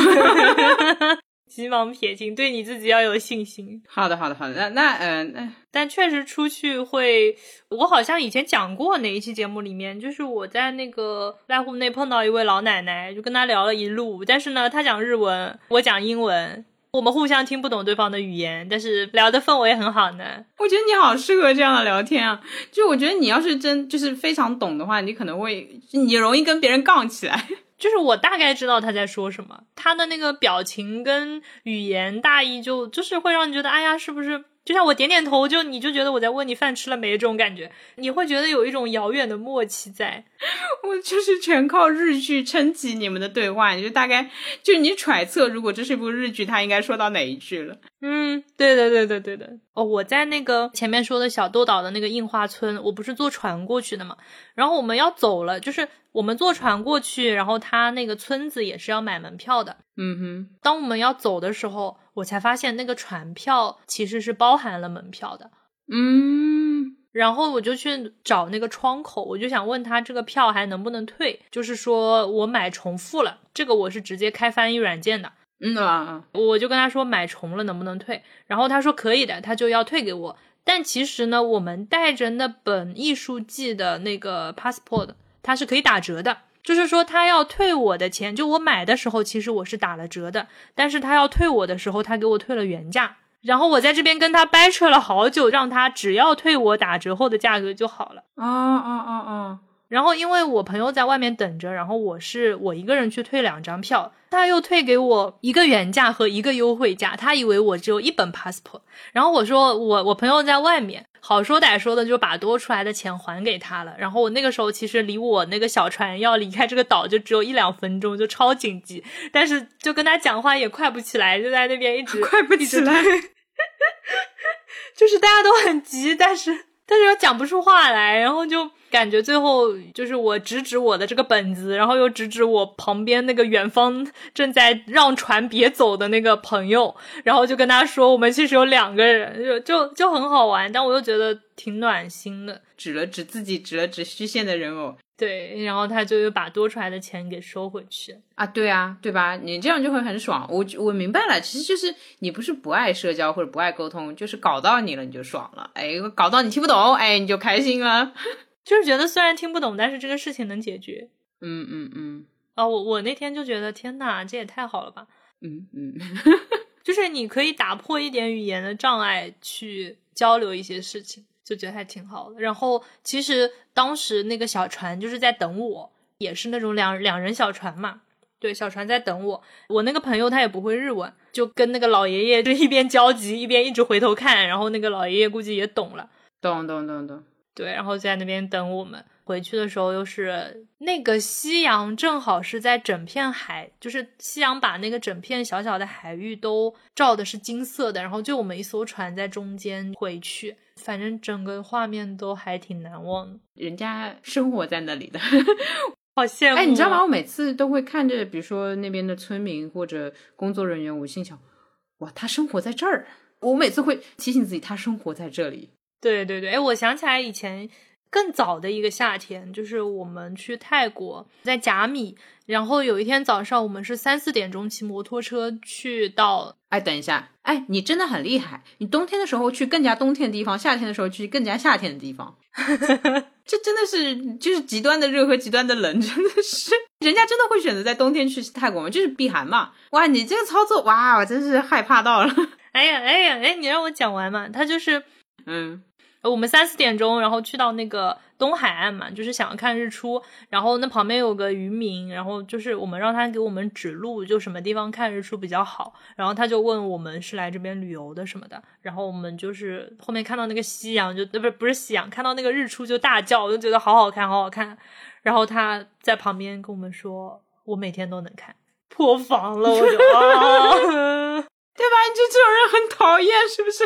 急忙撇清，对你自己要有信心。好的好的好的，那那呃那但确实出去会，我好像以前讲过哪一期节目里面，就是我在那个濑户内碰到一位老奶奶，就跟她聊了一路，但是呢，她讲日文，我讲英文，我们互相听不懂对方的语言，但是聊的氛围很好呢。我觉得你好适合这样的聊天啊！就我觉得你要是真就是非常懂的话，你可能会你容易跟别人杠起来。就是我大概知道他在说什么，他的那个表情跟语言大意就就是会让你觉得，哎呀，是不是就像我点点头，就你就觉得我在问你饭吃了没这种感觉，你会觉得有一种遥远的默契在。我就是全靠日剧撑起你们的对话，你就大概就你揣测，如果这是一部日剧，他应该说到哪一句了。嗯，对的，对的，对的。哦，我在那个前面说的小豆岛的那个印花村，我不是坐船过去的嘛，然后我们要走了，就是我们坐船过去，然后他那个村子也是要买门票的。嗯哼，当我们要走的时候，我才发现那个船票其实是包含了门票的。嗯，然后我就去找那个窗口，我就想问他这个票还能不能退，就是说我买重复了，这个我是直接开翻译软件的，嗯啊，我就跟他说买重了能不能退，然后他说可以的，他就要退给我。但其实呢，我们带着那本艺术季的那个 passport，它是可以打折的，就是说他要退我的钱，就我买的时候其实我是打了折的，但是他要退我的时候，他给我退了原价。然后我在这边跟他掰扯了好久，让他只要退我打折后的价格就好了。啊啊啊啊！然后因为我朋友在外面等着，然后我是我一个人去退两张票，他又退给我一个原价和一个优惠价，他以为我只有一本 passport，然后我说我我朋友在外面，好说歹说的就把多出来的钱还给他了。然后我那个时候其实离我那个小船要离开这个岛就只有一两分钟，就超紧急，但是就跟他讲话也快不起来，就在那边一直 快不起来，就是大家都很急，但是但是又讲不出话来，然后就感觉最后就是我指指我的这个本子，然后又指指我旁边那个远方正在让船别走的那个朋友，然后就跟他说我们其实有两个人，就就就很好玩，但我又觉得挺暖心的。指了指自己，指了指虚线的人偶对，然后他就又把多出来的钱给收回去。啊，对啊，对吧？你这样就会很爽。我我明白了，其实就是你不是不爱社交或者不爱沟通，就是搞到你了你就爽了，哎，搞到你听不懂，哎，你就开心了。就是觉得虽然听不懂，但是这个事情能解决。嗯嗯嗯啊，我我那天就觉得天呐，这也太好了吧！嗯嗯，就是你可以打破一点语言的障碍去交流一些事情，就觉得还挺好的。然后其实当时那个小船就是在等我，也是那种两两人小船嘛。对，小船在等我。我那个朋友他也不会日文，就跟那个老爷爷就一边焦急一边一直回头看，然后那个老爷爷估计也懂了，懂懂懂懂。对，然后在那边等我们。回去的时候又是那个夕阳，正好是在整片海，就是夕阳把那个整片小小的海域都照的是金色的，然后就我们一艘船在中间回去，反正整个画面都还挺难忘的。人家生活在那里的，好羡慕。哎，你知道吗？我每次都会看着，比如说那边的村民或者工作人员，我心想，哇，他生活在这儿。我每次会提醒自己，他生活在这里。对对对，哎，我想起来以前。更早的一个夏天，就是我们去泰国，在甲米，然后有一天早上，我们是三四点钟骑摩托车去到。哎，等一下，哎，你真的很厉害！你冬天的时候去更加冬天的地方，夏天的时候去更加夏天的地方，这真的是就是极端的热和极端的冷，真的是，人家真的会选择在冬天去泰国吗？就是避寒嘛。哇，你这个操作，哇，我真是害怕到了。哎呀，哎呀，哎，你让我讲完嘛，他就是，嗯。我们三四点钟，然后去到那个东海岸嘛，就是想要看日出。然后那旁边有个渔民，然后就是我们让他给我们指路，就什么地方看日出比较好。然后他就问我们是来这边旅游的什么的。然后我们就是后面看到那个夕阳，就不是不是夕阳，看到那个日出就大叫，我就觉得好好看，好好看。然后他在旁边跟我们说，我每天都能看，破防了，我就，对吧？你就这种人很讨厌，是不是？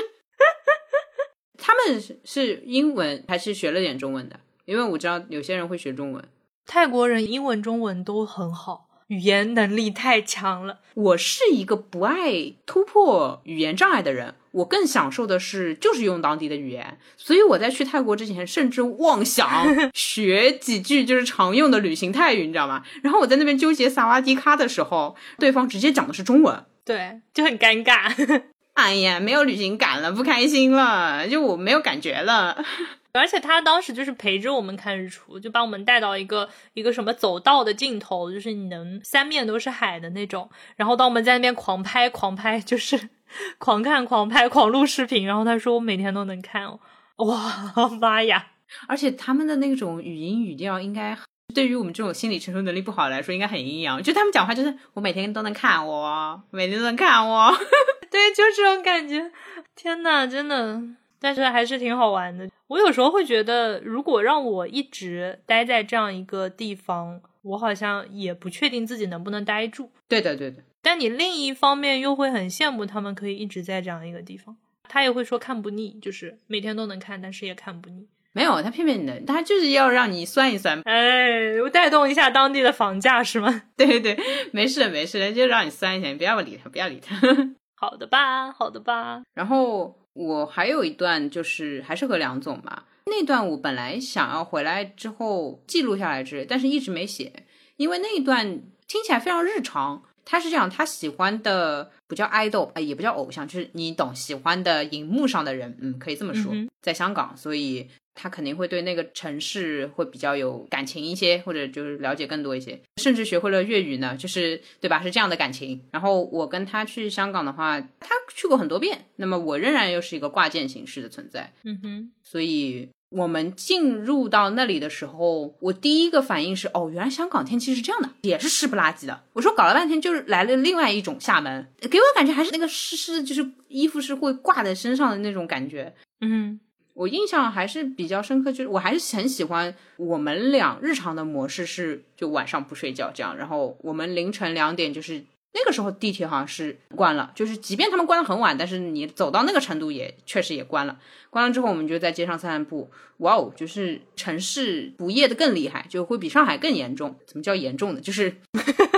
他们是英文还是学了点中文的？因为我知道有些人会学中文。泰国人英文、中文都很好，语言能力太强了。我是一个不爱突破语言障碍的人，我更享受的是就是用当地的语言。所以我在去泰国之前，甚至妄想 学几句就是常用的旅行泰语，你知道吗？然后我在那边纠结萨瓦迪卡的时候，对方直接讲的是中文，对，就很尴尬。哎呀，没有旅行感了，不开心了，就我没有感觉了。而且他当时就是陪着我们看日出，就把我们带到一个一个什么走道的尽头，就是你能三面都是海的那种。然后当我们在那边狂拍狂拍，就是 狂看狂拍狂录视频。然后他说我每天都能看，哇妈呀！而且他们的那种语音语调应该。对于我们这种心理承受能力不好来说，应该很阴阳。就他们讲话，就是我每天都能看我，每天都能看我，对，就这种感觉。天呐，真的，但是还是挺好玩的。我有时候会觉得，如果让我一直待在这样一个地方，我好像也不确定自己能不能待住。对的，对的。但你另一方面又会很羡慕他们可以一直在这样一个地方。他也会说看不腻，就是每天都能看，但是也看不腻。没有，他骗骗你的，他就是要让你算一算，哎，我带动一下当地的房价是吗？对对，没事没事，就让你算一下，你不要理他，不要理他。好的吧，好的吧。然后我还有一段就是还是和梁总吧，那段我本来想要回来之后记录下来之类，但是一直没写，因为那一段听起来非常日常。他是讲他喜欢的不叫 idol，哎，也不叫偶像，就是你懂喜欢的荧幕上的人，嗯，可以这么说，在香港，所以。他肯定会对那个城市会比较有感情一些，或者就是了解更多一些，甚至学会了粤语呢，就是对吧？是这样的感情。然后我跟他去香港的话，他去过很多遍，那么我仍然又是一个挂件形式的存在。嗯哼，所以我们进入到那里的时候，我第一个反应是，哦，原来香港天气是这样的，也是湿不拉几的。我说搞了半天就是来了另外一种厦门，给我感觉还是那个湿湿，就是衣服是会挂在身上的那种感觉。嗯。我印象还是比较深刻，就是我还是很喜欢我们俩日常的模式是，就晚上不睡觉这样，然后我们凌晨两点就是那个时候地铁好像是关了，就是即便他们关的很晚，但是你走到那个程度也确实也关了。关了之后我们就在街上散散步，哇哦，就是城市不夜的更厉害，就会比上海更严重。怎么叫严重呢？就是。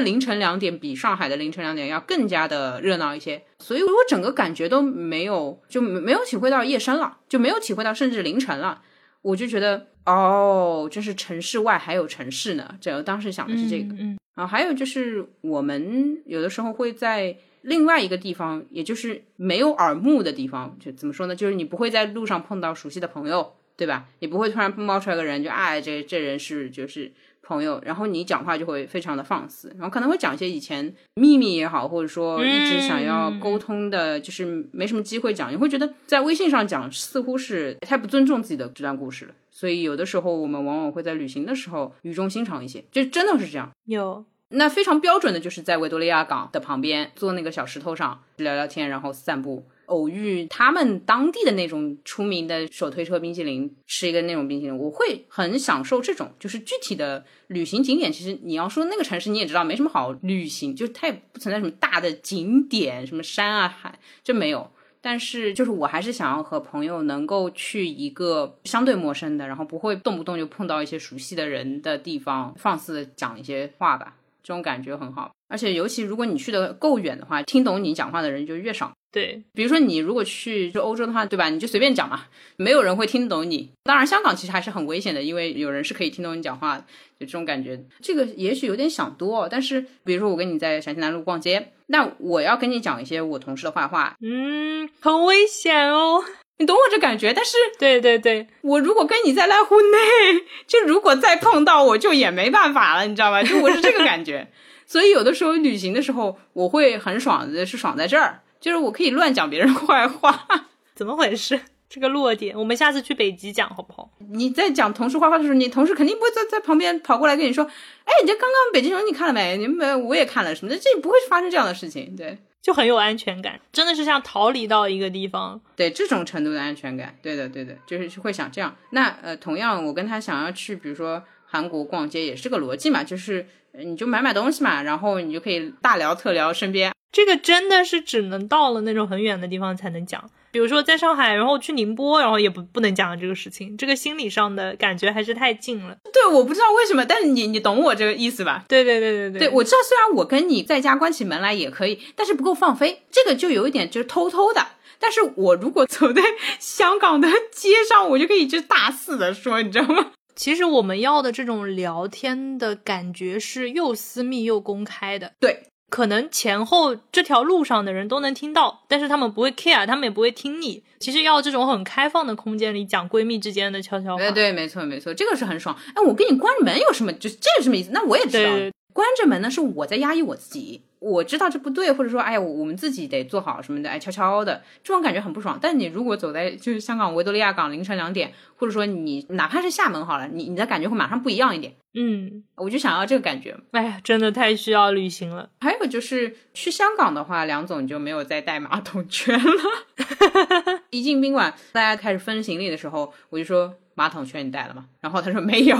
凌晨两点比上海的凌晨两点要更加的热闹一些，所以我整个感觉都没有就没有体会到夜深了，就没有体会到甚至凌晨了，我就觉得哦，真是城市外还有城市呢。这当时想的是这个，嗯，然后还有就是我们有的时候会在另外一个地方，也就是没有耳目的地方，就怎么说呢？就是你不会在路上碰到熟悉的朋友，对吧？也不会突然冒出来个人，就哎，这这人是就是。朋友，然后你讲话就会非常的放肆，然后可能会讲一些以前秘密也好，或者说一直想要沟通的，就是没什么机会讲，你会觉得在微信上讲似乎是太不尊重自己的这段故事了。所以有的时候我们往往会在旅行的时候语重心长一些，就真的是这样。有那非常标准的就是在维多利亚港的旁边坐那个小石头上聊聊天，然后散步。偶遇他们当地的那种出名的手推车冰淇淋，吃一个那种冰淇淋，我会很享受这种。就是具体的旅行景点，其实你要说那个城市，你也知道没什么好旅行，就它也不存在什么大的景点，什么山啊海就没有。但是就是我还是想要和朋友能够去一个相对陌生的，然后不会动不动就碰到一些熟悉的人的地方，放肆的讲一些话吧，这种感觉很好。而且尤其如果你去的够远的话，听懂你讲话的人就越少。对，比如说你如果去就欧洲的话，对吧？你就随便讲嘛，没有人会听得懂你。当然，香港其实还是很危险的，因为有人是可以听懂你讲话的，就这种感觉。这个也许有点想多，但是比如说我跟你在陕西南路逛街，那我要跟你讲一些我同事的坏话，嗯，很危险哦，你懂我这感觉。但是，对对对，我如果跟你在濑户内，就如果再碰到，我就也没办法了，你知道吧？就我是这个感觉。所以有的时候旅行的时候，我会很爽的，是爽在这儿。就是我可以乱讲别人坏话，怎么回事？这个落点，我们下次去北极讲好不好？你在讲同事坏话的时候，你同事肯定不会在在旁边跑过来跟你说：“哎，你这刚刚北极熊你看了没？你们我也看了什么的，这不会发生这样的事情。”对，就很有安全感，真的是像逃离到一个地方，对这种程度的安全感。对的，对的，就是会想这样。那呃，同样我跟他想要去，比如说韩国逛街，也是个逻辑嘛，就是你就买买东西嘛，然后你就可以大聊特聊身边。这个真的是只能到了那种很远的地方才能讲，比如说在上海，然后去宁波，然后也不不能讲这个事情。这个心理上的感觉还是太近了。对，我不知道为什么，但是你你懂我这个意思吧？对对对对对，对我知道，虽然我跟你在家关起门来也可以，但是不够放飞。这个就有一点就是偷偷的。但是我如果走在 香港的街上，我就可以就大肆的说，你知道吗？其实我们要的这种聊天的感觉是又私密又公开的。对。可能前后这条路上的人都能听到，但是他们不会 care，他们也不会听你。其实要这种很开放的空间里讲闺蜜之间的悄悄话，对对，没错没错，这个是很爽。哎，我跟你关着门有什么？就这个什么意思？那我也知道，关着门呢是我在压抑我自己。我知道这不对，或者说，哎呀，我们自己得做好什么的，哎，悄悄的，这种感觉很不爽。但你如果走在就是香港维多利亚港凌晨两点，或者说你哪怕是厦门好了，你你的感觉会马上不一样一点。嗯，我就想要这个感觉。哎呀，真的太需要旅行了。还有就是去香港的话，梁总就没有再带马桶圈了。一进宾馆，大家开始分行李的时候，我就说。马桶圈你带了吗？然后他说没有。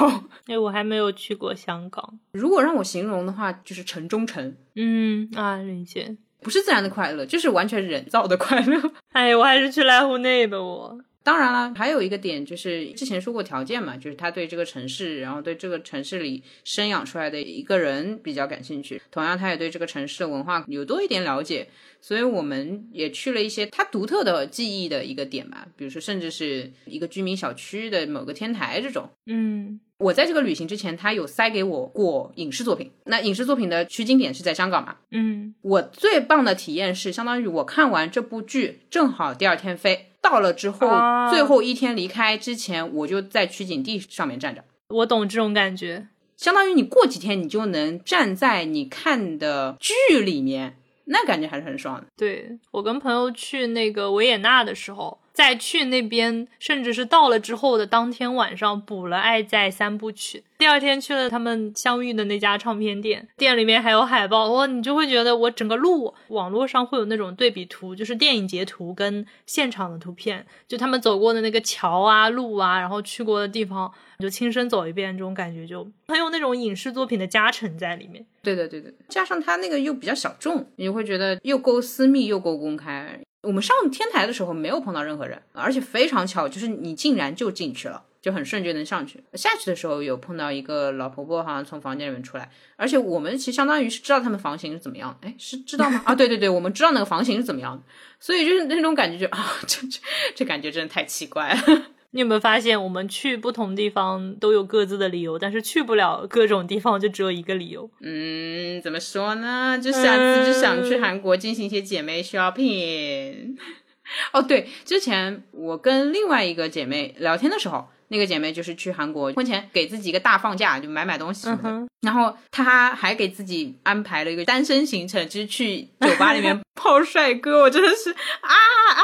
哎，我还没有去过香港。如果让我形容的话，就是城中城。嗯啊，理解。不是自然的快乐，就是完全人造的快乐。哎，我还是去濑户内吧，我。当然了，还有一个点就是之前说过条件嘛，就是他对这个城市，然后对这个城市里生养出来的一个人比较感兴趣。同样，他也对这个城市的文化有多一点了解，所以我们也去了一些他独特的记忆的一个点吧，比如说甚至是一个居民小区的某个天台这种。嗯，我在这个旅行之前，他有塞给我过影视作品。那影视作品的取景点是在香港嘛？嗯，我最棒的体验是，相当于我看完这部剧，正好第二天飞。到了之后，最后一天离开之前，我就在取景地上面站着。我懂这种感觉，相当于你过几天，你就能站在你看的剧里面，那感觉还是很爽的。对我跟朋友去那个维也纳的时候。再去那边，甚至是到了之后的当天晚上补了《爱在三部曲》，第二天去了他们相遇的那家唱片店，店里面还有海报，哇，你就会觉得我整个路网络上会有那种对比图，就是电影截图跟现场的图片，就他们走过的那个桥啊、路啊，然后去过的地方，你就亲身走一遍，这种感觉就很有那种影视作品的加成在里面。对的，对的，加上他那个又比较小众，你会觉得又够私密又够公开。我们上天台的时候没有碰到任何人，而且非常巧，就是你竟然就进去了，就很顺就能上去。下去的时候有碰到一个老婆婆，好像从房间里面出来，而且我们其实相当于是知道他们房型是怎么样，哎，是知道吗？啊，对对对，我们知道那个房型是怎么样的，所以就是那种感觉，就啊，这这这感觉真的太奇怪了。你有没有发现，我们去不同地方都有各自的理由，但是去不了各种地方就只有一个理由？嗯，怎么说呢？就下次就想去韩国进行一些姐妹 shopping。哦，对，之前我跟另外一个姐妹聊天的时候。那个姐妹就是去韩国婚前给自己一个大放假，就买买东西什么的。然后她还给自己安排了一个单身行程，就是去酒吧里面 泡帅哥。我真的是啊啊！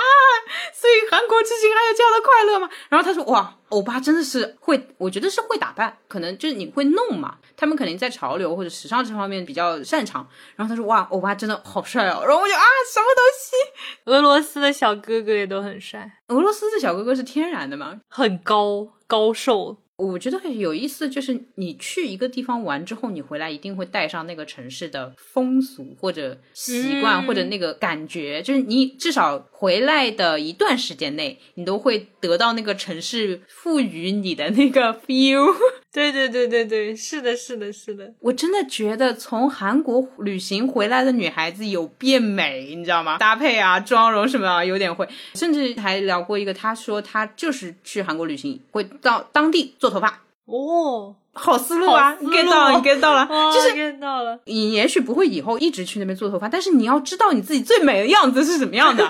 所以韩国之行还有这样的快乐吗？然后她说哇欧巴真的是会，我觉得是会打扮，可能就是你会弄嘛，他们肯定在潮流或者时尚这方面比较擅长。然后她说哇，欧巴真的好帅哦，然后我就啊，什么东西？俄罗斯的小哥哥也都很帅，俄罗斯的小哥哥是天然的吗？很高高寿。我觉得很有意思，就是你去一个地方玩之后，你回来一定会带上那个城市的风俗或者习惯、嗯或者那个感觉，就是你至少回来的一段时间内，你都会得到那个城市赋予你的那个 feel。对对对对对，是的，是的，是的。我真的觉得从韩国旅行回来的女孩子有变美，你知道吗？搭配啊、妆容什么啊，有点会。甚至还聊过一个，她说她就是去韩国旅行，会到当地做头发。哦，好思路啊！get 到了，你 get 到了，哇就是 get 到了。你也许不会以后一直去那边做头发，但是你要知道你自己最美的样子是什么样的。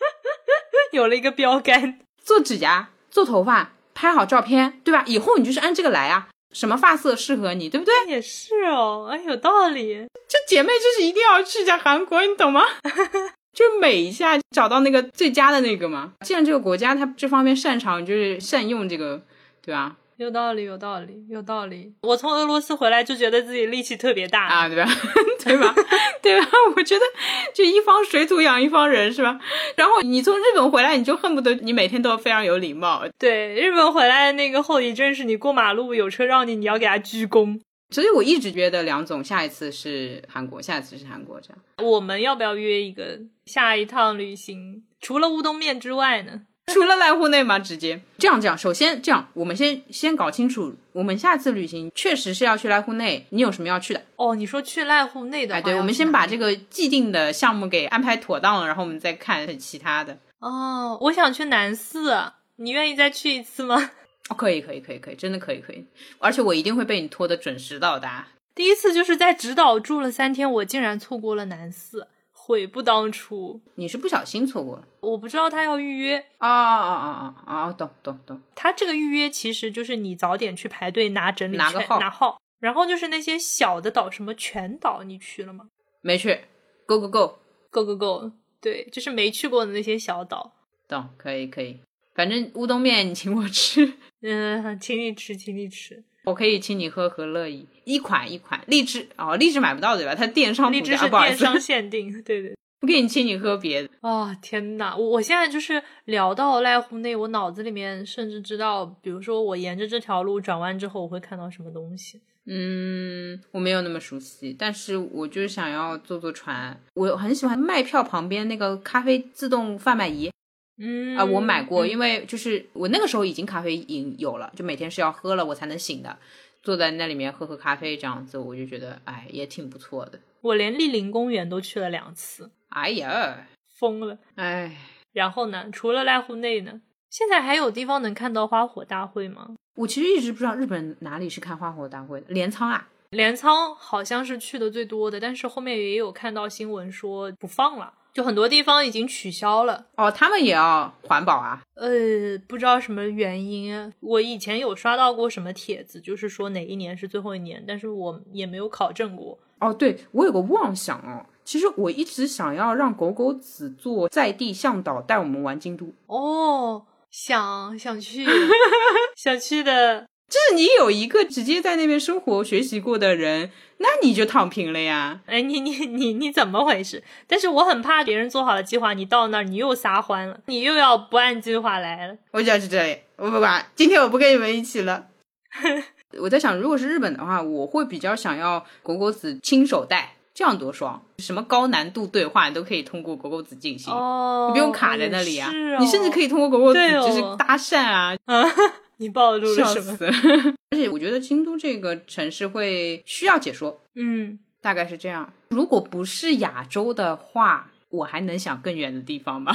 有了一个标杆。做指甲、做头发、拍好照片，对吧？以后你就是按这个来啊。什么发色适合你，对不对？也是哦，哎，有道理。这姐妹就是一定要去一下韩国，你懂吗？就美一下，找到那个最佳的那个嘛。既然这个国家它这方面擅长，就是善用这个，对吧？有道理，有道理，有道理。我从俄罗斯回来就觉得自己力气特别大啊，对吧？对吧？对吧？我觉得就一方水土养一方人，是吧？然后你从日本回来，你就恨不得你每天都要非常有礼貌。对，日本回来的那个后遗症是你过马路有车让你，你要给他鞠躬。所以我一直觉得梁总下一次是韩国，下一次是韩国这样。我们要不要约一个下一趟旅行？除了乌冬面之外呢？除了濑户内吗？直接这样这样，首先这样，我们先先搞清楚，我们下次旅行确实是要去濑户内，你有什么要去的？哦，你说去濑户内的话，哎，对，我们先把这个既定的项目给安排妥当了，然后我们再看其他的。哦，我想去南寺，你愿意再去一次吗？哦，可以，可以，可以，可以，真的可以，可以，而且我一定会被你拖得准时到达。第一次就是在直岛住了三天，我竟然错过了南寺，悔不当初。你是不小心错过了？我不知道他要预约啊啊啊啊啊！懂懂懂。他这个预约其实就是你早点去排队拿整理拿个号券拿号，然后就是那些小的岛，什么全岛，你去了吗没去，Go Go Go，？Go Go Go，对，就是没去过的那些小岛。懂，可以可以。反正乌冬面你请我吃，嗯，请你吃，请你吃。我可以请你喝和乐怡，一款一款。荔枝哦，荔枝买不到对吧？它电商荔枝是电商 限定，对对。不给你请你喝别的。哦、天呐，我我现在就是聊到濑户内，我脑子里面甚至知道，比如说我沿着这条路转弯之后，我会看到什么东西。嗯，我没有那么熟悉，但是我就是想要坐坐船。我很喜欢卖票旁边那个咖啡自动贩卖仪嗯啊、我买过，嗯因为就是我那个时候已经咖啡瘾有了，就每天是要喝了我才能醒的。坐在那里面喝喝咖啡这样子，我就觉得哎也挺不错的。我连丽林公园都去了两次，哎呀，疯了。哎，然后呢，除了濑户内呢，现在还有地方能看到花火大会吗？我其实一直不知道日本哪里是看花火大会的，镰仓啊。镰仓好像是去的最多的，但是后面也有看到新闻说不放了，就很多地方已经取消了。哦，他们也要环保啊？呃，不知道什么原因。我以前有刷到过什么帖子，就是说哪一年是最后一年，但是我也没有考证过。哦，对我有个妄想哦，其实我一直想要让狗狗子做在地向导，带我们玩京都。哦，想想去，想去的。就是你有一个直接在那边生活学习过的人，那你就躺平了呀。哎，你你你你怎么回事？但是我很怕别人做好了计划，你到那儿你又撒欢了，你又要不按计划来了。我就要去这里，我不管，今天我不跟你们一起了。我在想，如果是日本的话，我会比较想要狗狗子亲手带，这样多爽！什么高难度对话你都可以通过狗狗子进行，哦，你不用卡在那里啊，你甚至可以通过狗狗子就是搭讪啊，啊，你暴露了笑什么？死！而且我觉得京都这个城市会需要解说，嗯，大概是这样。如果不是亚洲的话，我还能想更远的地方吗？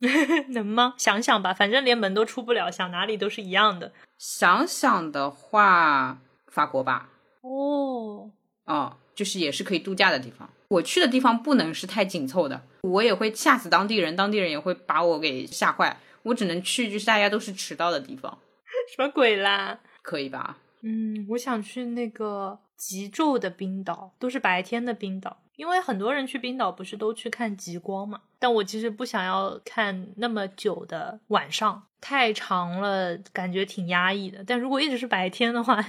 能吗？想想吧，反正连门都出不了，想哪里都是一样的。想想的话，法国吧，哦，哦，就是也是可以度假的地方。我去的地方不能是太紧凑的，我也会吓死当地人，当地人也会把我给吓坏。我只能去就是大家都是迟到的地方，什么鬼啦？可以吧？嗯，我想去那个极昼的冰岛，都是白天的冰岛，因为很多人去冰岛不是都去看极光嘛？但我其实不想要看那么久的晚上。太长了，感觉挺压抑的。但如果一直是白天的话，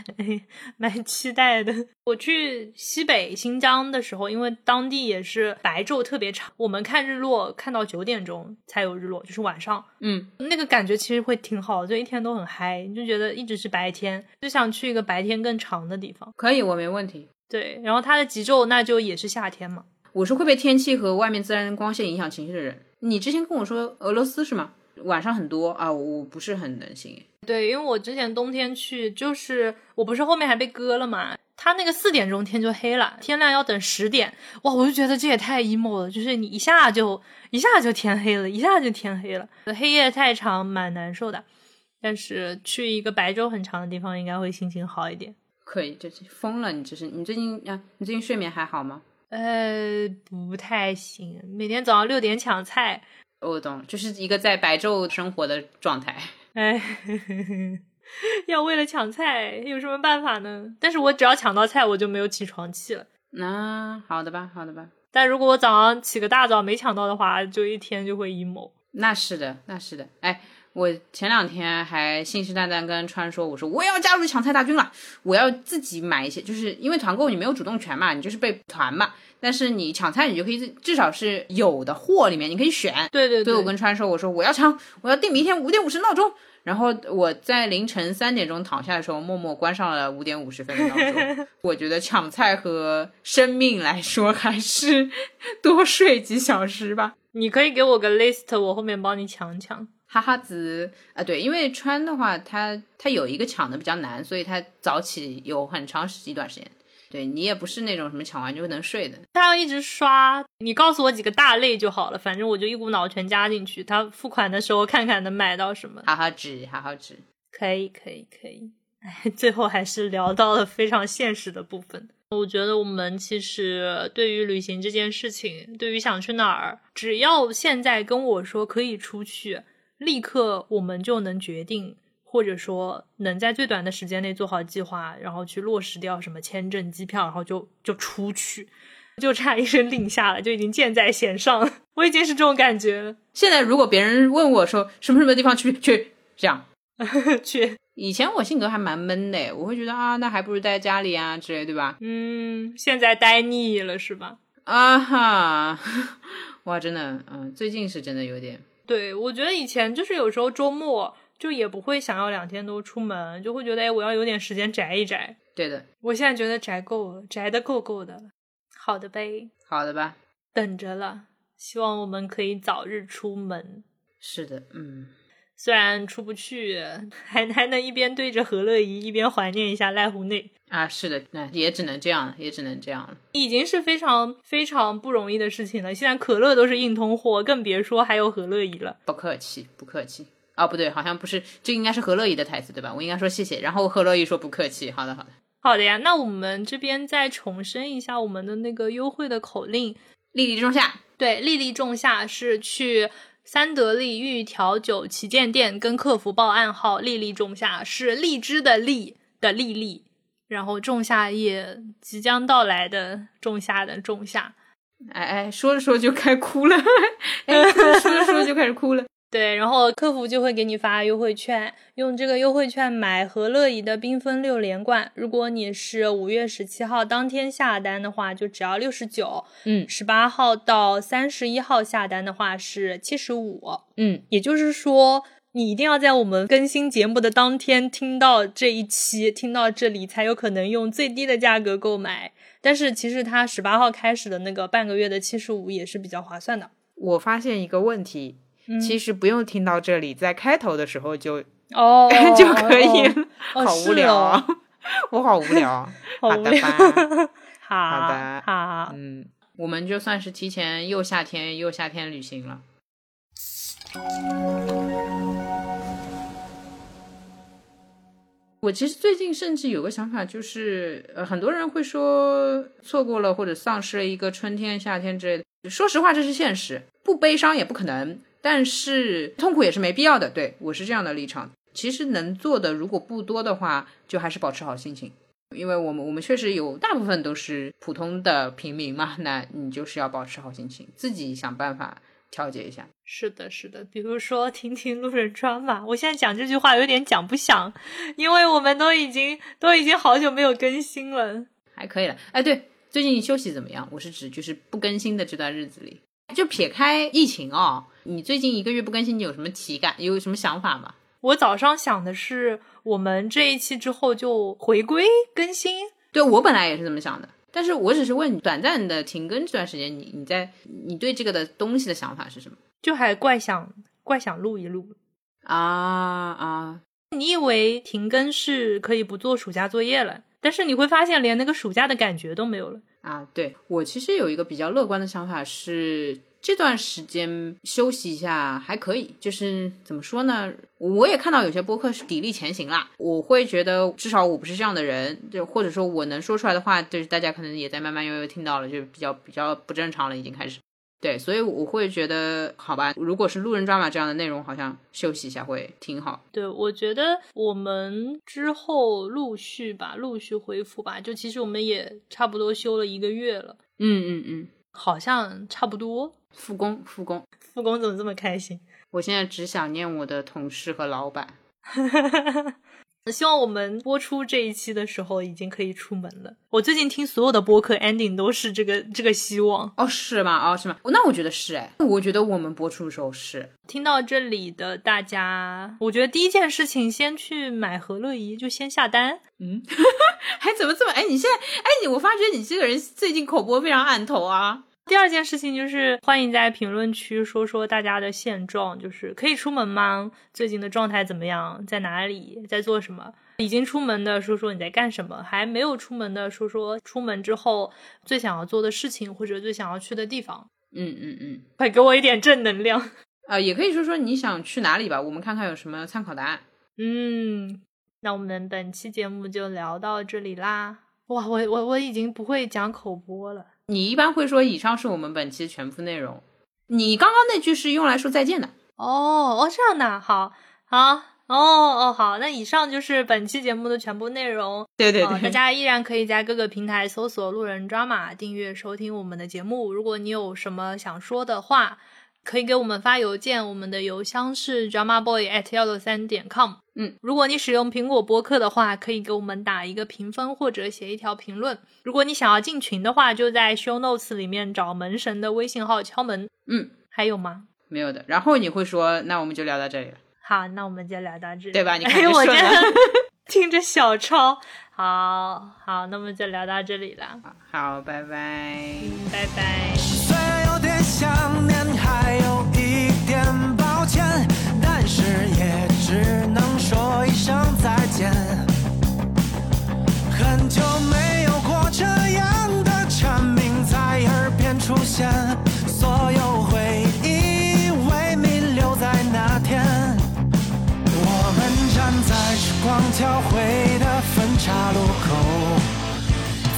蛮期待的。我去西北新疆的时候，因为当地也是白昼特别长，我们看日落看到九点钟才有日落，就是晚上。嗯，那个感觉其实会挺好，就一天都很嗨，就觉得一直是白天，就想去一个白天更长的地方。可以，我没问题。对，然后它的极昼那就也是夏天嘛。我是会被天气和外面自然光线影响情绪的人。你之前跟我说俄罗斯是吗？晚上很多啊，我不是很能行。对，因为我之前冬天去，就是我不是后面还被割了嘛，他那个四点钟天就黑了，天亮要等十点，哇，我就觉得这也太 emo 了，就是你一下就一下就天黑了，一下就天黑了，黑夜太长，蛮难受的。但是去一个白昼很长的地方，应该会心情好一点。可以，就是疯了，你这是你最近啊，你最近睡眠还好吗？呃，不太行，每天早上六点抢菜。我懂，就是一个在白昼生活的状态。哎，要为了抢菜有什么办法呢？但是我只要抢到菜，我就没有起床气了。那好的吧，好的吧。但如果我早上起个大早没抢到的话，就一天就会 emo。那是的，那是的。哎，我前两天还信誓旦旦跟川说，我说我要加入抢菜大军了，我要自己买一些，就是因为团购你没有主动权嘛，你就是被团嘛。但是你抢菜，你就可以至少是有的货里面你可以选。对对对，我跟川说，我说我要抢，我要定明天五点五十闹钟。然后我在凌晨三点钟躺下的时候，默默关上了五点五十分的闹钟。我觉得抢菜和生命来说，还是多睡几小时吧。你可以给我个 list，我后面帮你抢抢。哈哈子啊，对，因为川的话，他他有一个抢的比较难，所以他早起有很长时一段时间。对你也不是那种什么抢完就能睡的，他要一直刷。你告诉我几个大类就好了，反正我就一股脑全加进去。他付款的时候看看能买到什么。哈哈纸，哈哈纸，可以，可以，可以。哎，最后还是聊到了非常现实的部分。我觉得我们其实对于旅行这件事情，对于想去哪儿，只要现在跟我说可以出去，立刻我们就能决定。或者说能在最短的时间内做好计划，然后去落实掉什么签证、机票，然后就就出去，就差一声令下了，就已经箭在弦上了。我已经是这种感觉了。现在如果别人问我说什么什么地方去去这样 去，以前我性格还蛮闷的，我会觉得啊，那还不如待在家里啊之类，对吧？嗯，现在待腻了是吧？啊哈，哇，真的，嗯，最近是真的有点。对，我觉得以前就是有时候周末。就也不会想要两天都出门，就会觉得哎，我要有点时间宅一宅。对的，我现在觉得宅够了，宅的够够的了。好的呗，好的吧，等着了。希望我们可以早日出门。是的，嗯，虽然出不去，还还能一边对着何乐怡，一边怀念一下濑户内啊。是的，那也只能这样，也只能这样了。已经是非常非常不容易的事情了。现在可乐都是硬通货，更别说还有何乐怡了。不客气，不客气。哦，不对，好像不是，这应该是何乐怡的台词对吧？我应该说谢谢，然后何乐怡说不客气。好的，好的，好的呀。那我们这边再重申一下我们的那个优惠的口令：粒粒仲夏。对，粒粒仲夏是去三得利玉调酒旗舰店跟客服报暗号“粒粒仲夏”，是荔枝的荔的粒粒，然后仲夏夜即将到来的仲夏的仲夏。哎哎，说着说着就开哭了，哎，说着说着就开始哭了。对，然后客服就会给你发优惠券，用这个优惠券买和乐怡的缤纷六连冠。如果你是五月十七号当天下单的话，就只要六十九。嗯，十八号到三十一号下单的话是七十五。嗯，也就是说，你一定要在我们更新节目的当天听到这一期，听到这里才有可能用最低的价格购买。但是其实它十八号开始的那个半个月的七十五也是比较划算的。我发现一个问题。其实不用听到这里，在开头的时候就哦 就可以了。好无聊啊！我好无聊。好的吧？好的，好。嗯，我们就算是提前又夏天又夏天旅行了。我其实最近甚至有个想法，就是呃，很多人会说错过了或者丧失了一个春天、夏天之类的。说实话，这是现实，不悲伤也不可能。但是痛苦也是没必要的，对我是这样的立场。其实能做的如果不多的话，就还是保持好心情，因为我们我们确实有大部分都是普通的平民嘛，那你就是要保持好心情，自己想办法调节一下。是的，是的，比如说听听路人抓马，我现在讲这句话有点讲不响，因为我们都已经都已经好久没有更新了，还可以了。哎，对，最近休息怎么样？我是指就是不更新的这段日子里，就撇开疫情哦，你最近一个月不更新，你有什么体感？有什么想法吗？我早上想的是，我们这一期之后就回归更新。对我本来也是这么想的，但是我只是问你，短暂的停更这段时间，你你在你对这个的东西的想法是什么？就还怪想怪想录一录啊啊！你以为停更是可以不做暑假作业了？但是你会发现，连那个暑假的感觉都没有了啊！对我其实有一个比较乐观的想法是。这段时间休息一下还可以，就是怎么说呢？我也看到有些播客是砥砺前行啦。我会觉得至少我不是这样的人，就或者说我能说出来的话，就是大家可能也在慢慢悠悠听到了，就比较比较不正常了，已经开始。对，所以我会觉得好吧。如果是路人抓马这样的内容，好像休息一下会挺好。对，我觉得我们之后陆续吧，陆续恢复吧。就其实我们也差不多休了一个月了。嗯嗯嗯，好像差不多。复工，复工，复工怎么这么开心？我现在只想念我的同事和老板。希望我们播出这一期的时候已经可以出门了。我最近听所有的播客 ending 都是这个这个希望。哦，是吗？哦，是吗？那我觉得是哎，我觉得我们播出的时候是。听到这里的大家，我觉得第一件事情先去买和乐仪，就先下单。嗯，还怎么这么？哎，你现在，哎，你我发觉你这个人最近口播非常按头啊。第二件事情就是欢迎在评论区说说大家的现状，就是可以出门吗？最近的状态怎么样？在哪里？在做什么？已经出门的说说你在干什么？还没有出门的说说出门之后最想要做的事情或者最想要去的地方。嗯嗯嗯，快给我一点正能量 啊！也可以说说你想去哪里吧，我们看看有什么参考答案。嗯，那我们本期节目就聊到这里啦。哇，我我我已经不会讲口播了。你一般会说以上是我们本期全部内容。你刚刚那句是用来说再见的。哦哦，这样的，好，好，哦哦，好，那以上就是本期节目的全部内容。对对对，大家依然可以在各个平台搜索“路人抓马”，订阅收听我们的节目。如果你有什么想说的话，可以给我们发邮件，我们的邮箱是 drama boy at 幺六三点 com。嗯，如果你使用苹果播客的话，可以给我们打一个评分或者写一条评论。如果你想要进群的话，就在 show notes 里面找门神的微信号敲门。嗯，还有吗？没有的。然后你会说，那我们就聊到这里了。好，那我们就聊到这里，对吧？你看我这听着小抄，好好，那么就聊到这里了。好，拜拜，嗯，拜拜。交汇的分岔路口。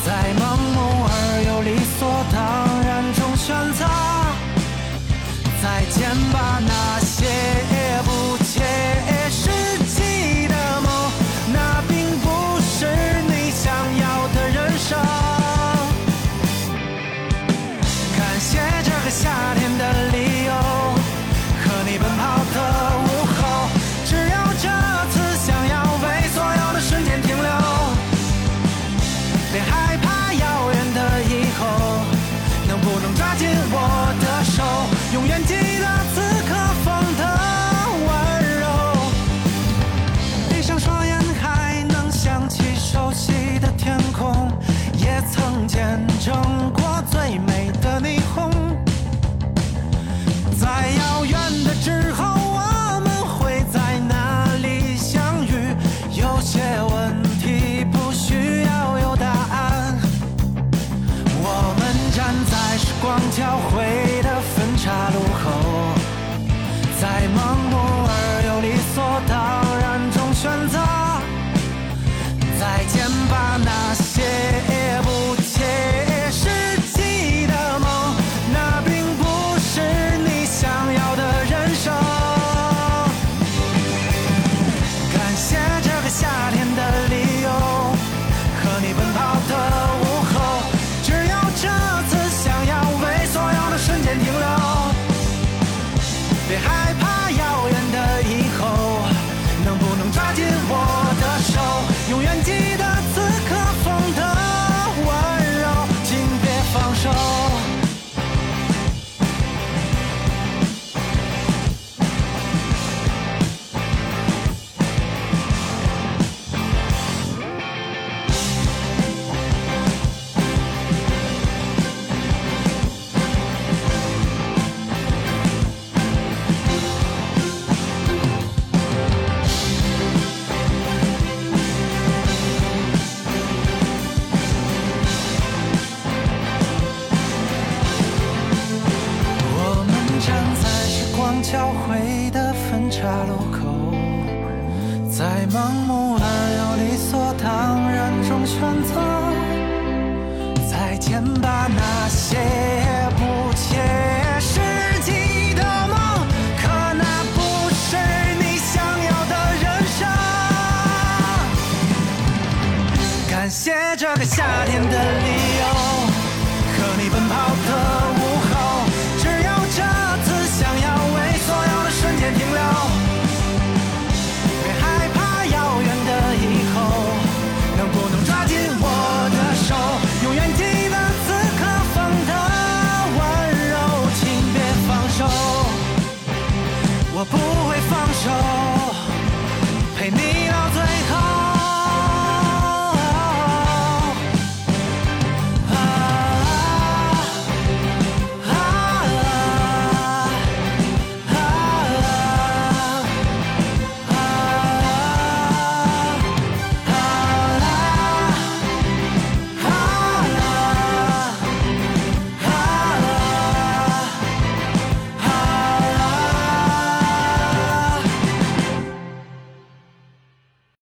在盲目而又理所当然中选择再见吧，那些